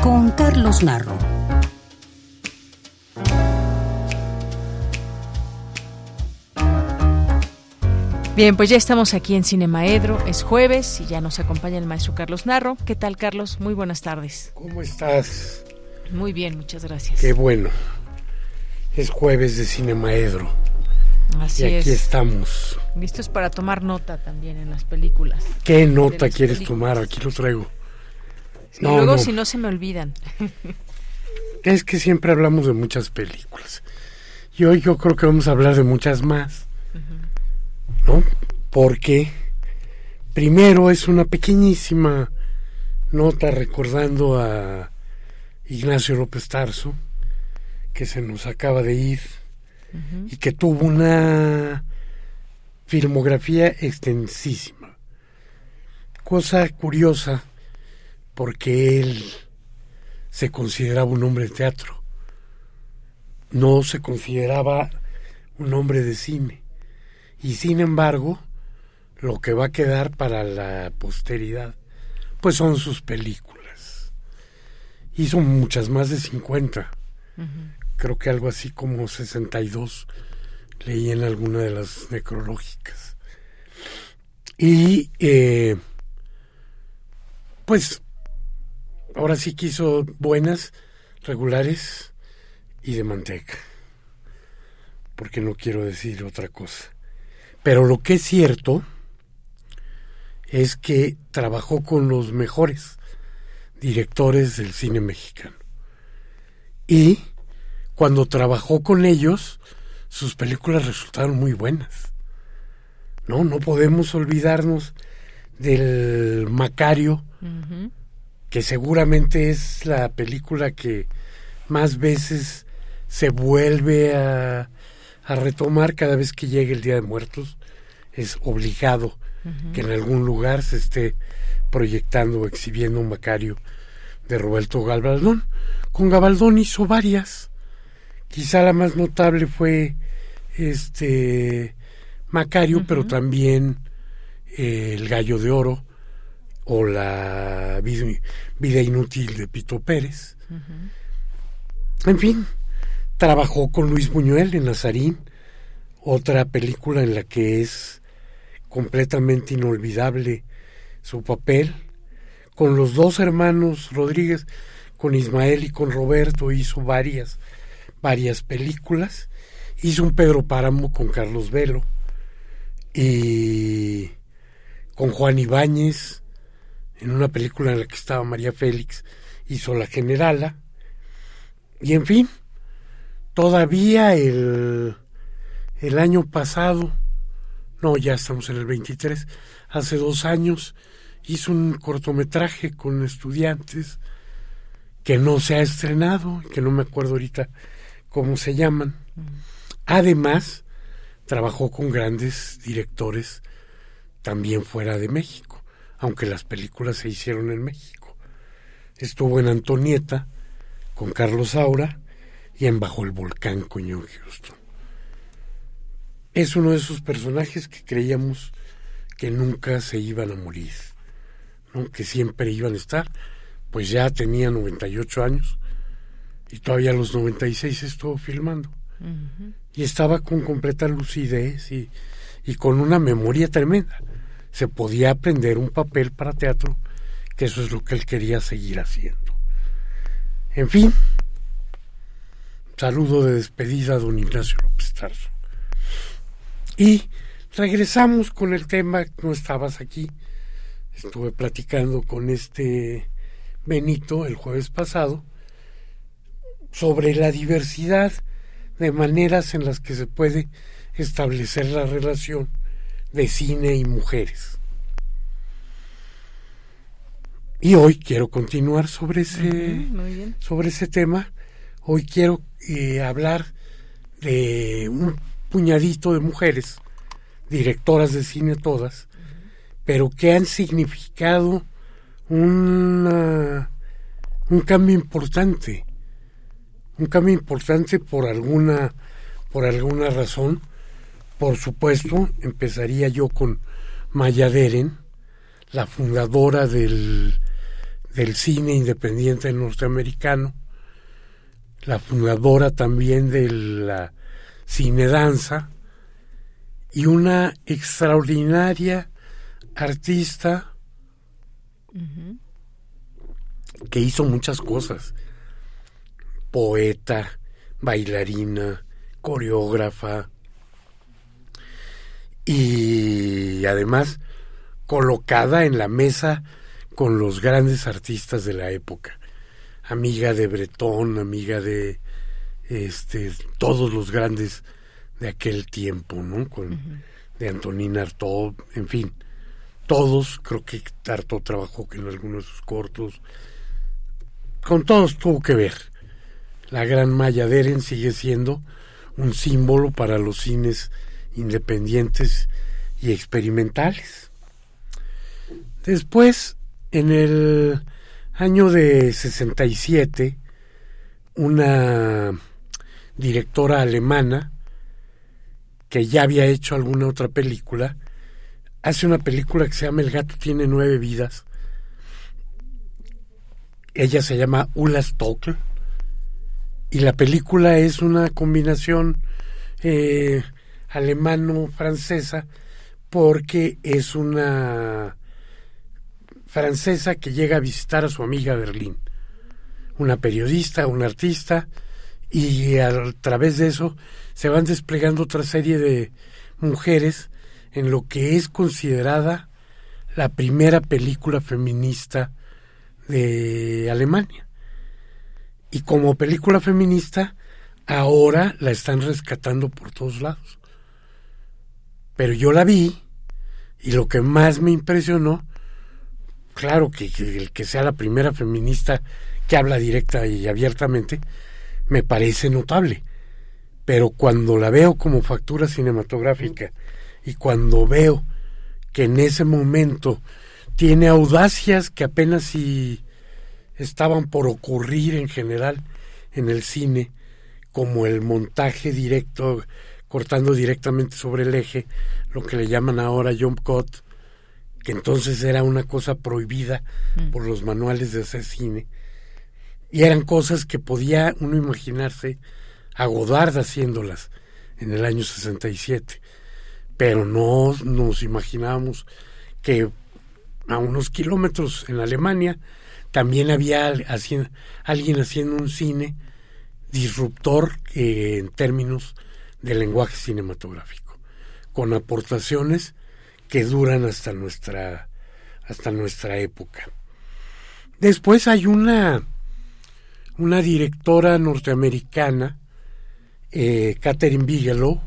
con Carlos Narro. Bien, pues ya estamos aquí en Cinemaedro, es jueves y ya nos acompaña el maestro Carlos Narro. ¿Qué tal, Carlos? Muy buenas tardes. ¿Cómo estás? Muy bien, muchas gracias. Qué bueno. Es jueves de Cinemaedro. Así y aquí estamos. Listos para tomar nota también en las películas. ¿Qué nota quieres tomar? Aquí lo traigo. no, luego si no se me olvidan. es que siempre hablamos de muchas películas. Y hoy yo creo que vamos a hablar de muchas más. ¿no? Porque primero es una pequeñísima nota recordando a Ignacio López Tarso, que se nos acaba de ir y que tuvo una filmografía extensísima. Cosa curiosa, porque él se consideraba un hombre de teatro, no se consideraba un hombre de cine. Y sin embargo, lo que va a quedar para la posteridad, pues son sus películas. Y son muchas, más de 50. Creo que algo así como 62 leí en alguna de las necrológicas. Y eh, pues ahora sí quiso buenas, regulares y de manteca. Porque no quiero decir otra cosa. Pero lo que es cierto es que trabajó con los mejores directores del cine mexicano. Y cuando trabajó con ellos, sus películas resultaron muy buenas. No, no podemos olvidarnos del Macario, que seguramente es la película que más veces se vuelve a a retomar cada vez que llegue el Día de Muertos. Es obligado que en algún lugar se esté proyectando o exhibiendo un Macario de Roberto Gabaldón. Con Gabaldón hizo varias. Quizá la más notable fue este Macario, pero también eh, El Gallo de Oro o La Vida, Inútil de Pito Pérez. En fin, trabajó con Luis Buñuel en Nazarín, otra película en la que es completamente inolvidable su papel. Con los dos hermanos Rodríguez, con Ismael y con Roberto, hizo varias, varias películas. Hizo un Pedro Páramo con Carlos Velo y con Juan Ibáñez, en una película en la que estaba María Félix, hizo La Generala. Y en fin, todavía el, el año pasado, no, ya estamos en el 23, hace dos años, hizo un cortometraje con estudiantes que no se ha estrenado, que no me acuerdo ahorita cómo se llaman. Además, trabajó con grandes directores también fuera de México, aunque las películas se hicieron en México. Estuvo en Antonieta con Carlos Saura y en Bajo el Volcán con John Houston. Es uno de esos personajes que creíamos que nunca se iban a morir que siempre iban a estar, pues ya tenía 98 años y todavía a los 96 estuvo filmando. Y estaba con completa lucidez y, y con una memoria tremenda. Se podía aprender un papel para teatro, que eso es lo que él quería seguir haciendo. En fin, saludo de despedida a don Ignacio López Tarso. Y regresamos con el tema, no estabas aquí, estuve platicando con este Benito el jueves pasado sobre la diversidad de maneras en las que se puede establecer la relación de cine y mujeres. Y hoy quiero continuar sobre ese, sobre ese tema. Hoy quiero eh, hablar de un puñadito de mujeres, directoras de cine todas, pero que han significado un cambio importante, un cambio importante por alguna, por alguna razón. Por supuesto, empezaría yo con Maya Deren, la fundadora del, del cine independiente norteamericano, la fundadora también de la cine danza y una extraordinaria artista que hizo muchas cosas. Poeta, bailarina, coreógrafa y además colocada en la mesa con los grandes artistas de la época. Amiga de Bretón, amiga de este todos los grandes de aquel tiempo, ¿no? Con, De Antonina Artaud, en fin todos, creo que Tarto trabajó en algunos de sus cortos, con todos tuvo que ver. La gran Maya Deren sigue siendo un símbolo para los cines independientes y experimentales. Después, en el año de 67, una directora alemana que ya había hecho alguna otra película, hace una película que se llama El gato tiene nueve vidas. Ella se llama Ulla Stokl y la película es una combinación eh, alemano-francesa porque es una francesa que llega a visitar a su amiga Berlín, una periodista, una artista, y a través de eso se van desplegando otra serie de mujeres en lo que es considerada la primera película feminista de Alemania. Y como película feminista, ahora la están rescatando por todos lados. Pero yo la vi y lo que más me impresionó, claro que, el que sea la primera feminista que habla directa y abiertamente, me parece notable. pero cuando la veo como factura cinematográfica y cuando veo que en ese momento tiene audacias que apenas si estaban por ocurrir en general en el cine, como el montaje directo, cortando directamente sobre el eje, lo que le llaman ahora jump cut, que entonces era una cosa prohibida mm. por los manuales de hacer cine. Y eran cosas que podía uno imaginarse a Godard haciéndolas en el año 67. Pero no nos imaginábamos que a unos kilómetros en Alemania también había alguien haciendo un cine disruptor eh, en términos de lenguaje cinematográfico, con aportaciones que duran hasta nuestra hasta nuestra época. Después hay una una directora norteamericana, eh, Catherine Bigelow,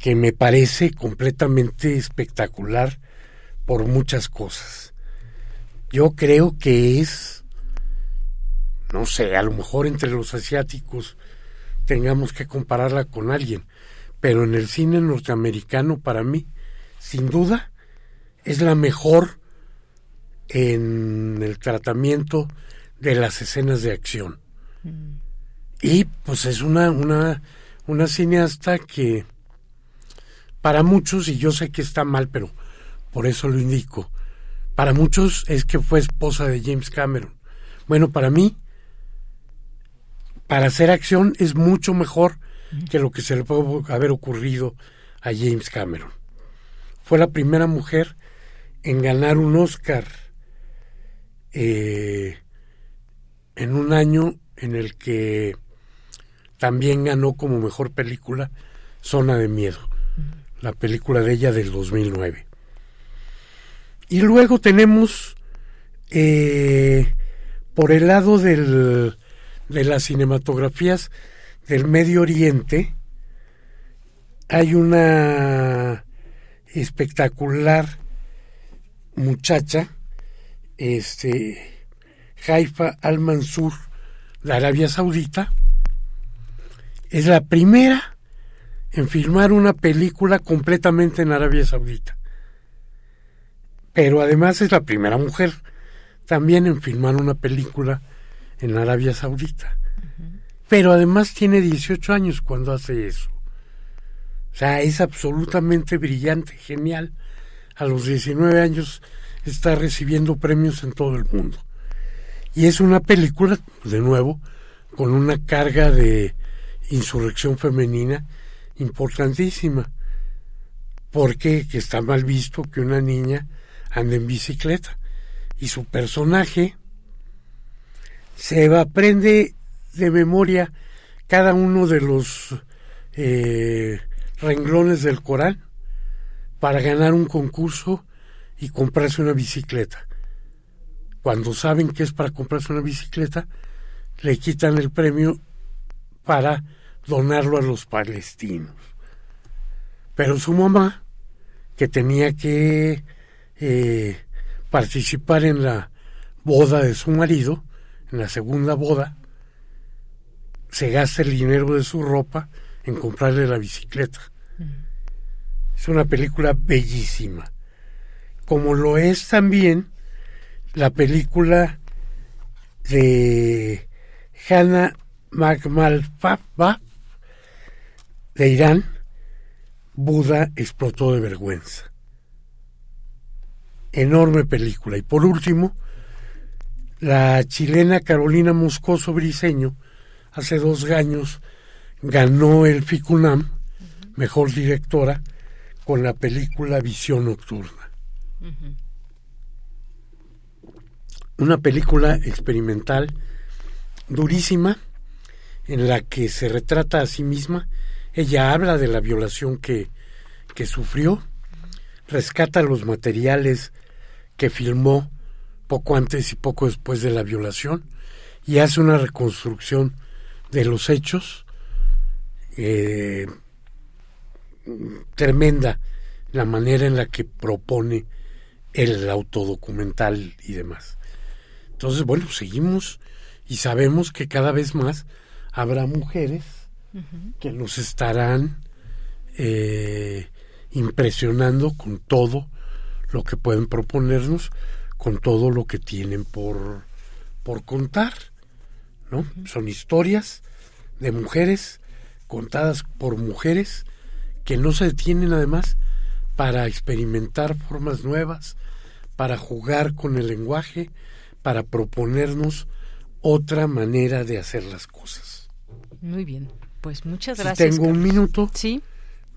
que me parece completamente espectacular por muchas cosas. Yo creo que es, no sé, a lo mejor entre los asiáticos tengamos que compararla con alguien, pero en el cine norteamericano para mí, sin duda, es la mejor en el tratamiento de las escenas de acción. Mm. Y pues es una, una, una cineasta que para muchos, y yo sé que está mal, pero por eso lo indico, para muchos es que fue esposa de James Cameron. Bueno, para mí, para hacer acción es mucho mejor que lo que se le puede haber ocurrido a James Cameron. Fue la primera mujer en ganar un Oscar eh, en un año en el que también ganó como mejor película Zona de Miedo, la película de ella del 2009. Y luego tenemos eh, por el lado de las cinematografías del Medio Oriente, hay una espectacular muchacha, este, Haifa al-Mansur de Arabia Saudita, es la primera en filmar una película completamente en Arabia Saudita. Pero además es la primera mujer también en filmar una película en Arabia Saudita. Pero además tiene 18 años cuando hace eso. O sea, es absolutamente brillante, genial. A los 19 años está recibiendo premios en todo el mundo. Y es una película, de nuevo, con una carga de insurrección femenina importantísima. Porque que está mal visto que una niña ande en bicicleta. Y su personaje se aprende de memoria cada uno de los eh, renglones del Corán para ganar un concurso y comprarse una bicicleta cuando saben que es para comprarse una bicicleta, le quitan el premio para donarlo a los palestinos. Pero su mamá, que tenía que eh, participar en la boda de su marido, en la segunda boda, se gasta el dinero de su ropa en comprarle la bicicleta. Es una película bellísima. Como lo es también la película de Hannah Magmalfaba de Irán, Buda explotó de vergüenza. Enorme película. Y por último, la chilena Carolina Moscoso Briseño, hace dos años, ganó el FICUNAM, mejor directora, con la película Visión Nocturna una película experimental durísima en la que se retrata a sí misma. Ella habla de la violación que, que sufrió, rescata los materiales que filmó poco antes y poco después de la violación y hace una reconstrucción de los hechos eh, tremenda la manera en la que propone el autodocumental y demás. Entonces, bueno, seguimos y sabemos que cada vez más habrá mujeres que nos estarán eh, impresionando con todo lo que pueden proponernos, con todo lo que tienen por, por contar. ¿no? Son historias de mujeres contadas por mujeres que no se detienen además para experimentar formas nuevas, para jugar con el lenguaje, para proponernos otra manera de hacer las cosas. Muy bien, pues muchas gracias. tengo un minuto. Sí.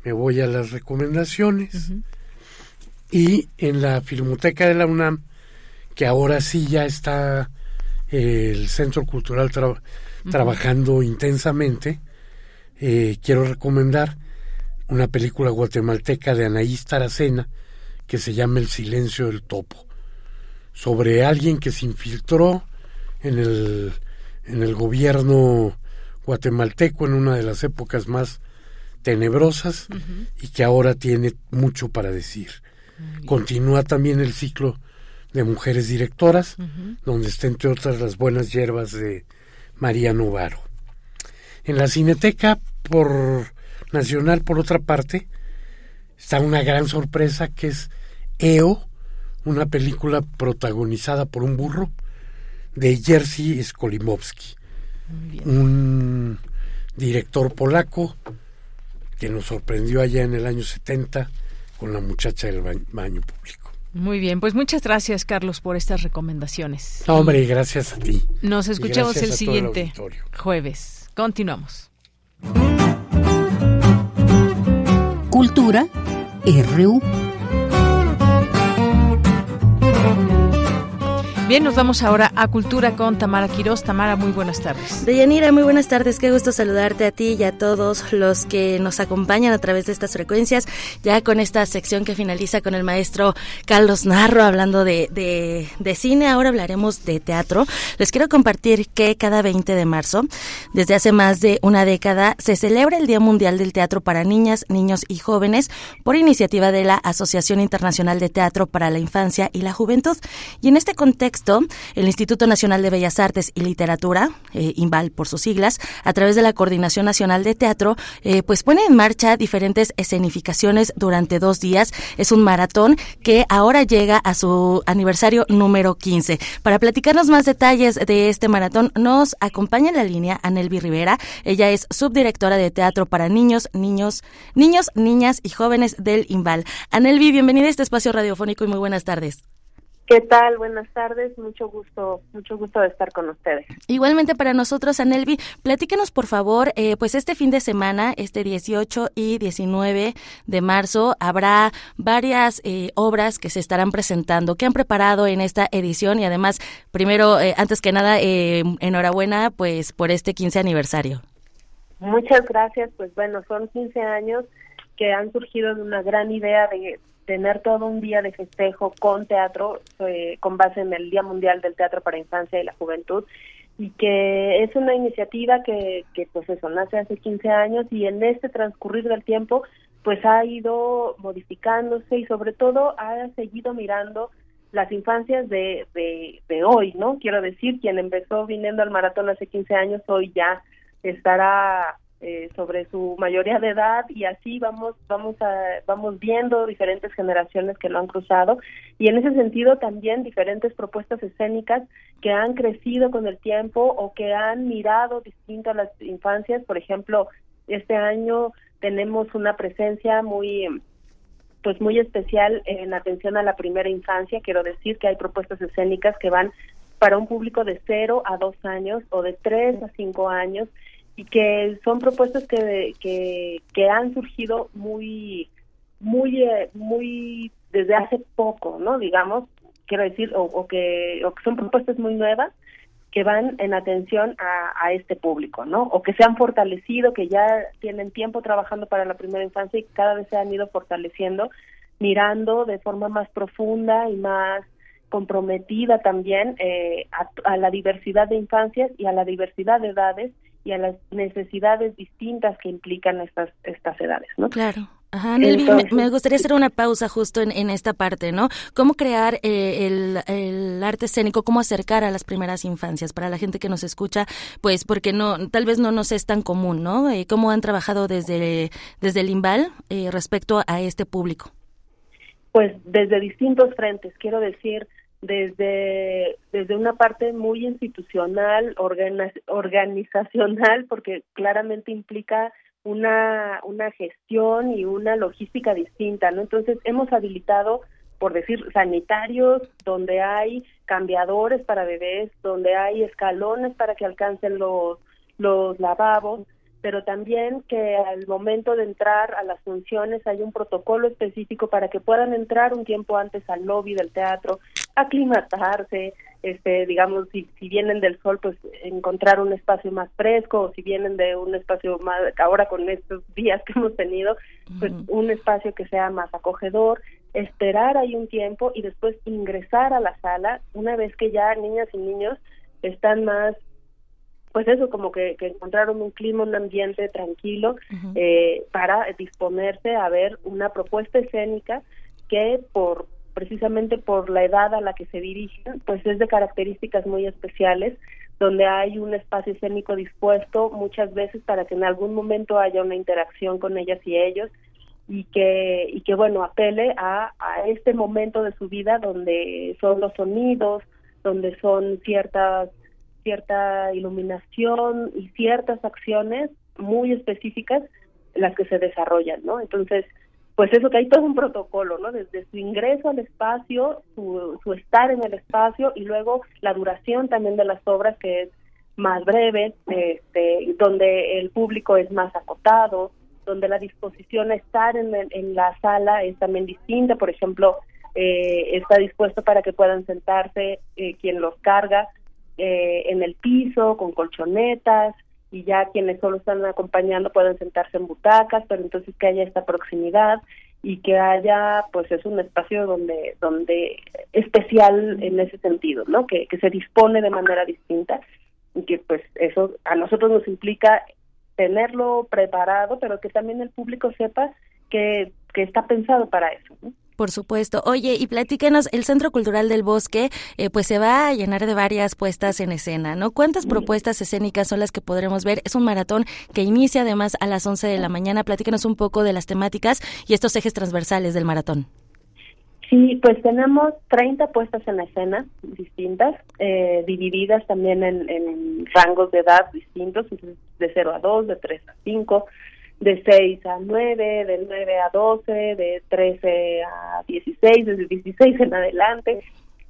Me voy a las recomendaciones. Y en la Filmoteca de la UNAM, que ahora sí ya está eh, el Centro Cultural trabajando intensamente, eh, quiero recomendar una película guatemalteca de Anaís Taracena que se llama El silencio del topo, sobre alguien que se infiltró en el, en el gobierno guatemalteco en una de las épocas más tenebrosas y que ahora tiene mucho para decir. Continúa también el ciclo de mujeres directoras, donde está entre otras las buenas hierbas de María Novaro. En la Cineteca por Nacional, por otra parte, está una gran sorpresa que es EO, una película protagonizada por un burro de Jerzy Skolimowski, un director polaco que nos sorprendió allá en el año 70 con la muchacha del baño público. Muy bien, pues muchas gracias Carlos por estas recomendaciones. hombre, gracias a ti. Nos escuchamos el siguiente jueves. Continuamos. Cultura RU. Bien, nos vamos ahora a Cultura con Tamara Quiroz. Tamara, muy buenas tardes. Deyanira, muy buenas tardes. Qué gusto saludarte a ti y a todos los que nos acompañan a través de estas frecuencias. Ya con esta sección que finaliza con el maestro Carlos Narro hablando de, de, de cine, ahora hablaremos de teatro. Les quiero compartir que cada 20 de marzo, desde hace más de una década, se celebra el Día Mundial del Teatro para Niñas, Niños y Jóvenes por iniciativa de la Asociación Internacional de Teatro para la Infancia y la Juventud. Y en este contexto, el Instituto Nacional de Bellas Artes y Literatura, eh, INVAL por sus siglas, a través de la Coordinación Nacional de Teatro, eh, pues pone en marcha diferentes escenificaciones durante dos días. Es un maratón que ahora llega a su aniversario número 15. Para platicarnos más detalles de este maratón, nos acompaña en la línea Anelvi Rivera. Ella es subdirectora de teatro para niños, niños, niños, niñas y jóvenes del INVAL. Anelvi, bienvenida a este espacio radiofónico y muy buenas tardes. ¿Qué tal? Buenas tardes, mucho gusto, mucho gusto de estar con ustedes. Igualmente para nosotros, Anelvi, platíquenos por favor, eh, pues este fin de semana, este 18 y 19 de marzo, habrá varias eh, obras que se estarán presentando. ¿Qué han preparado en esta edición? Y además, primero, eh, antes que nada, enhorabuena pues por este 15 aniversario. Muchas gracias, pues bueno, son 15 años que han surgido de una gran idea de tener todo un día de festejo con teatro, eh, con base en el Día Mundial del Teatro para Infancia y la Juventud, y que es una iniciativa que, que pues eso, nace hace 15 años y en este transcurrir del tiempo pues ha ido modificándose y sobre todo ha seguido mirando las infancias de, de, de hoy, ¿no? Quiero decir, quien empezó viniendo al maratón hace 15 años, hoy ya estará eh, sobre su mayoría de edad y así vamos vamos a, vamos viendo diferentes generaciones que lo han cruzado. Y en ese sentido también diferentes propuestas escénicas que han crecido con el tiempo o que han mirado distinto a las infancias. Por ejemplo este año tenemos una presencia muy pues muy especial en atención a la primera infancia. Quiero decir que hay propuestas escénicas que van para un público de 0 a 2 años o de 3 a 5 años y que son propuestas que, que, que han surgido muy, muy, eh, muy desde hace poco, ¿no? Digamos, quiero decir, o, que, o que son propuestas muy nuevas que van en atención a, este público, ¿no? O que se han fortalecido, que ya tienen tiempo trabajando para la primera infancia y cada vez se han ido fortaleciendo, mirando de forma más profunda y más comprometida también eh, a, a, la diversidad de infancias y a la diversidad de edades y a las necesidades distintas que implican estas estas edades, ¿no? Claro. Ajá, me, gustaría hacer una pausa justo en, esta parte, ¿no? ¿Cómo crear eh, el, arte escénico, cómo acercar a las primeras infancias para la gente que nos escucha, pues porque no, tal vez no nos es tan común, ¿no? Eh, ¿Cómo han trabajado desde, desde el IMBAL eh, respecto a este público? Pues desde distintos frentes, quiero decir, desde, desde una parte muy institucional, organizacional, porque claramente implica una, una gestión y una logística distinta, ¿no? Entonces hemos habilitado, por decir, sanitarios, donde hay cambiadores para bebés, donde hay escalones para que alcancen los, los lavabos, pero también que al momento de entrar a las funciones hay un protocolo específico para que puedan entrar un tiempo antes al lobby del teatro, aclimatarse, este, digamos, si, si vienen del sol, pues encontrar un espacio más fresco, o si vienen de un espacio más, ahora con estos días que hemos tenido, pues un espacio que sea más acogedor, esperar ahí un tiempo y después ingresar a la sala una vez que ya niñas y niños están más pues eso, como que, que encontraron un clima, un ambiente tranquilo eh, para disponerse a ver una propuesta escénica que por precisamente por la edad a la que se dirigen, pues es de características muy especiales, donde hay un espacio escénico dispuesto muchas veces para que en algún momento haya una interacción con ellas y ellos y que y que bueno apele a, a este momento de su vida donde son los sonidos, donde son ciertas cierta iluminación y ciertas acciones muy específicas las que se desarrollan, ¿no? Entonces, pues eso que hay todo un protocolo, ¿no? Desde su ingreso al espacio, su, su estar en el espacio y luego la duración también de las obras que es más breve, este, donde el público es más acotado, donde la disposición a estar en, en la sala es también distinta, por ejemplo, eh, está dispuesto para que puedan sentarse eh, quien los carga eh, en el piso, con colchonetas, y ya quienes solo están acompañando pueden sentarse en butacas, pero entonces que haya esta proximidad y que haya, pues es un espacio donde, donde especial en ese sentido, ¿no? Que, que se dispone de manera distinta y que pues eso a nosotros nos implica tenerlo preparado, pero que también el público sepa que, que está pensado para eso. ¿no? Por supuesto. Oye, y platíquenos, el Centro Cultural del Bosque, eh, pues se va a llenar de varias puestas en escena, ¿no? ¿Cuántas propuestas escénicas son las que podremos ver? Es un maratón que inicia además a las 11 de la mañana. Platíquenos un poco de las temáticas y estos ejes transversales del maratón. Sí, pues tenemos 30 puestas en escena distintas, eh, divididas también en, en, rangos de edad distintos, de 0 a 2, de 3 a 5, de 6 a 9, de 9 a 12, de 13 a 16, desde 16 en adelante,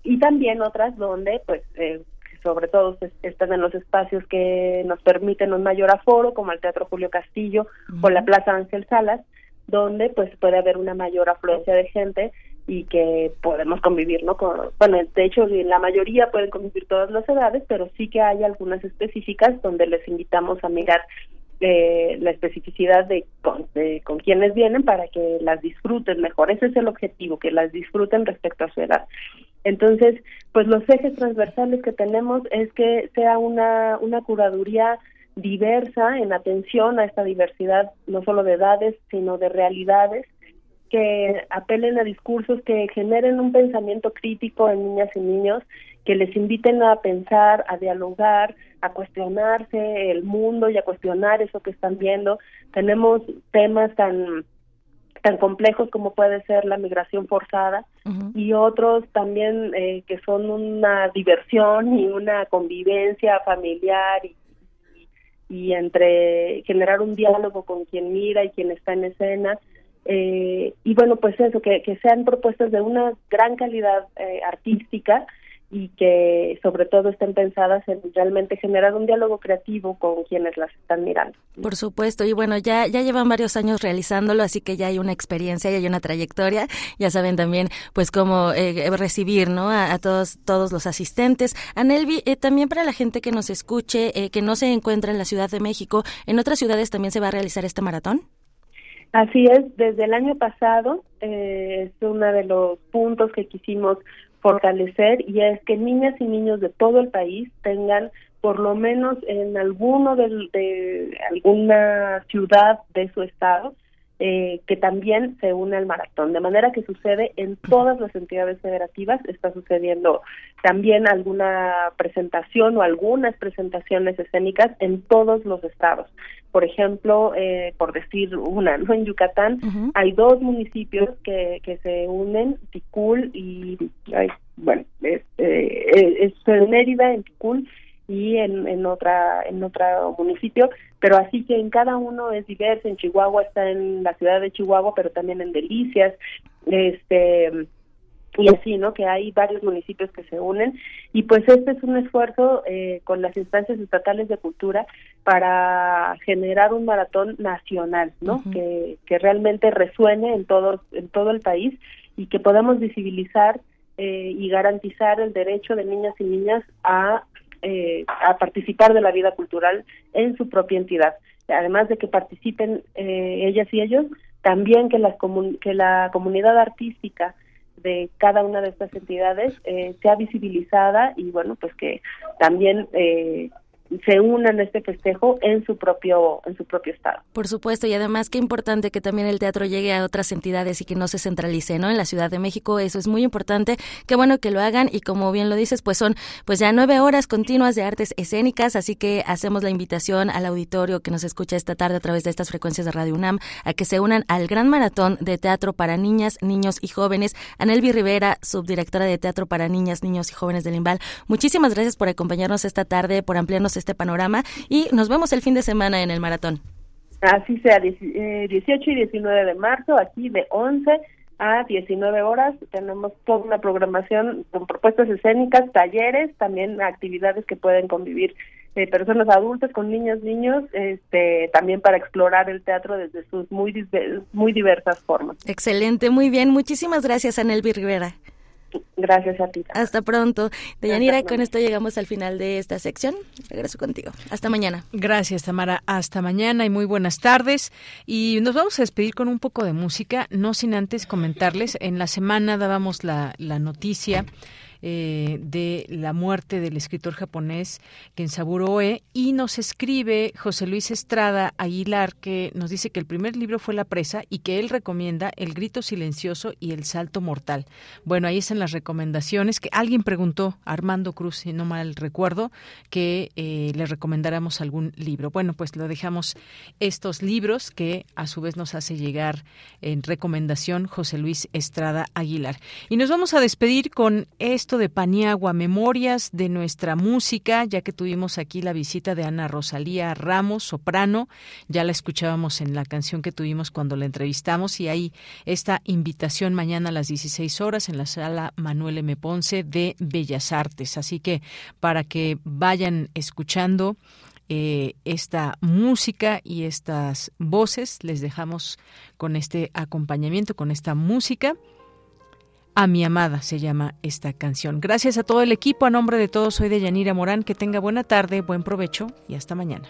y también otras donde, pues, eh, sobre todo están en los espacios que nos permiten un mayor aforo, como el Teatro Julio Castillo o la Plaza Ángel Salas, donde pues puede haber una mayor afluencia de gente y que podemos convivir, ¿no? Con, bueno, de hecho, la mayoría pueden convivir todas las edades, pero sí que hay algunas específicas donde les invitamos a mirar eh, la especificidad de con, con quienes vienen para que las disfruten mejor. Ese es el objetivo, que las disfruten respecto a su edad. Entonces, pues los ejes transversales que tenemos es que sea una, una curaduría diversa en atención a esta diversidad, no solo de edades, sino de realidades, que apelen a discursos que generen un pensamiento crítico en niñas y niños, que les inviten a pensar, a dialogar, a cuestionarse el mundo y a cuestionar eso que están viendo. Tenemos temas tan tan complejos como puede ser la migración forzada y otros también eh, que son una diversión y una convivencia familiar y, y, entre generar un diálogo con quien mira y quien está en escena eh, y bueno pues eso que, que sean propuestas de una gran calidad eh, artística y que sobre todo estén pensadas en realmente generar un diálogo creativo con quienes las están mirando. Por supuesto, y bueno, ya, ya llevan varios años realizándolo, así que ya hay una experiencia y hay una trayectoria, ya saben también pues cómo eh, recibir ¿no? A, todos, todos los asistentes. Anelvi, eh, también para la gente que nos escuche, eh, que no se encuentra en la Ciudad de México, ¿en otras ciudades también se va a realizar este maratón? Así es, desde el año pasado es uno de los puntos que quisimos fortalecer y es que niñas y niños de todo el país tengan por lo menos en alguno de, alguna ciudad de su estado eh, que también se une al maratón, de manera que sucede en todas las entidades federativas, está sucediendo también alguna presentación o algunas presentaciones escénicas en todos los estados. Por ejemplo, eh, por decir una, ¿no? en Yucatán hay dos municipios que, que se unen, Ticul y, bueno, es, eh, es en Mérida, en Ticul, y en, en otra en otro municipio pero así que en cada uno es diverso. En Chihuahua está en la ciudad de Chihuahua pero también en Delicias este y así no que hay varios municipios que se unen. Y pues este es un esfuerzo eh, con las instancias estatales de cultura para generar un maratón nacional no que, que realmente resuene en todo en todo el país y que podamos visibilizar eh, y garantizar el derecho de niñas y niñas a eh, a participar de la vida cultural en su propia entidad. Además de que participen eh, ellas y ellos, también que, las que la comunidad artística de cada una de estas entidades eh, sea visibilizada y bueno, pues que también eh, se unan a este festejo en su propio en su propio estado. Por supuesto y además qué importante que también el teatro llegue a otras entidades y que no se centralice, ¿no? En la Ciudad de México eso es muy importante. Qué bueno que lo hagan y como bien lo dices, pues son pues ya nueve horas continuas de artes escénicas, así que hacemos la invitación al auditorio que nos escucha esta tarde a través de estas frecuencias de Radio UNAM a que se unan al gran maratón de teatro para niñas, niños y jóvenes. Anelvi Rivera, subdirectora de teatro para niñas, niños y jóvenes del IMBAL. Muchísimas gracias por acompañarnos esta tarde, por ampliarnos este panorama y nos vemos el fin de semana en el maratón. Así sea, 18 eh, y 19 de marzo, aquí de 11 a 19 horas. Tenemos toda una programación con propuestas escénicas, talleres, también actividades que pueden convivir eh, personas adultas con niños, niños, este, también para explorar el teatro desde sus muy, muy diversas formas. Excelente, muy bien. Muchísimas gracias, Anelvi Rivera. Gracias a ti. Hasta pronto. Deyanira, con esto llegamos al final de esta sección. Regreso contigo. Hasta mañana. Gracias, Tamara. Hasta mañana y muy buenas tardes. Y nos vamos a despedir con un poco de música, no sin antes comentarles. En la semana dábamos la, la noticia eh, de la muerte del escritor japonés Kensaburo Oe y nos escribe José Luis Estrada Aguilar que nos dice que el primer libro fue La presa y que él recomienda El grito silencioso y El salto mortal. Bueno, ahí están las recomendaciones que alguien preguntó, Armando Cruz, si no mal recuerdo, que eh, le recomendáramos algún libro. Bueno, pues lo dejamos estos libros que a su vez nos hace llegar en recomendación José Luis Estrada Aguilar. Y nos vamos a despedir con de Paniagua, memorias de nuestra música, ya que tuvimos aquí la visita de Ana Rosalía Ramos, soprano, ya la escuchábamos en la canción que tuvimos cuando la entrevistamos y ahí esta invitación mañana a las 16 horas en la sala Manuel M. Ponce de Bellas Artes. Así que para que vayan escuchando eh, esta música y estas voces, les dejamos con este acompañamiento, con esta música. A mi amada se llama esta canción. Gracias a todo el equipo. A nombre de todos, soy de Yanira Morán. Que tenga buena tarde, buen provecho y hasta mañana.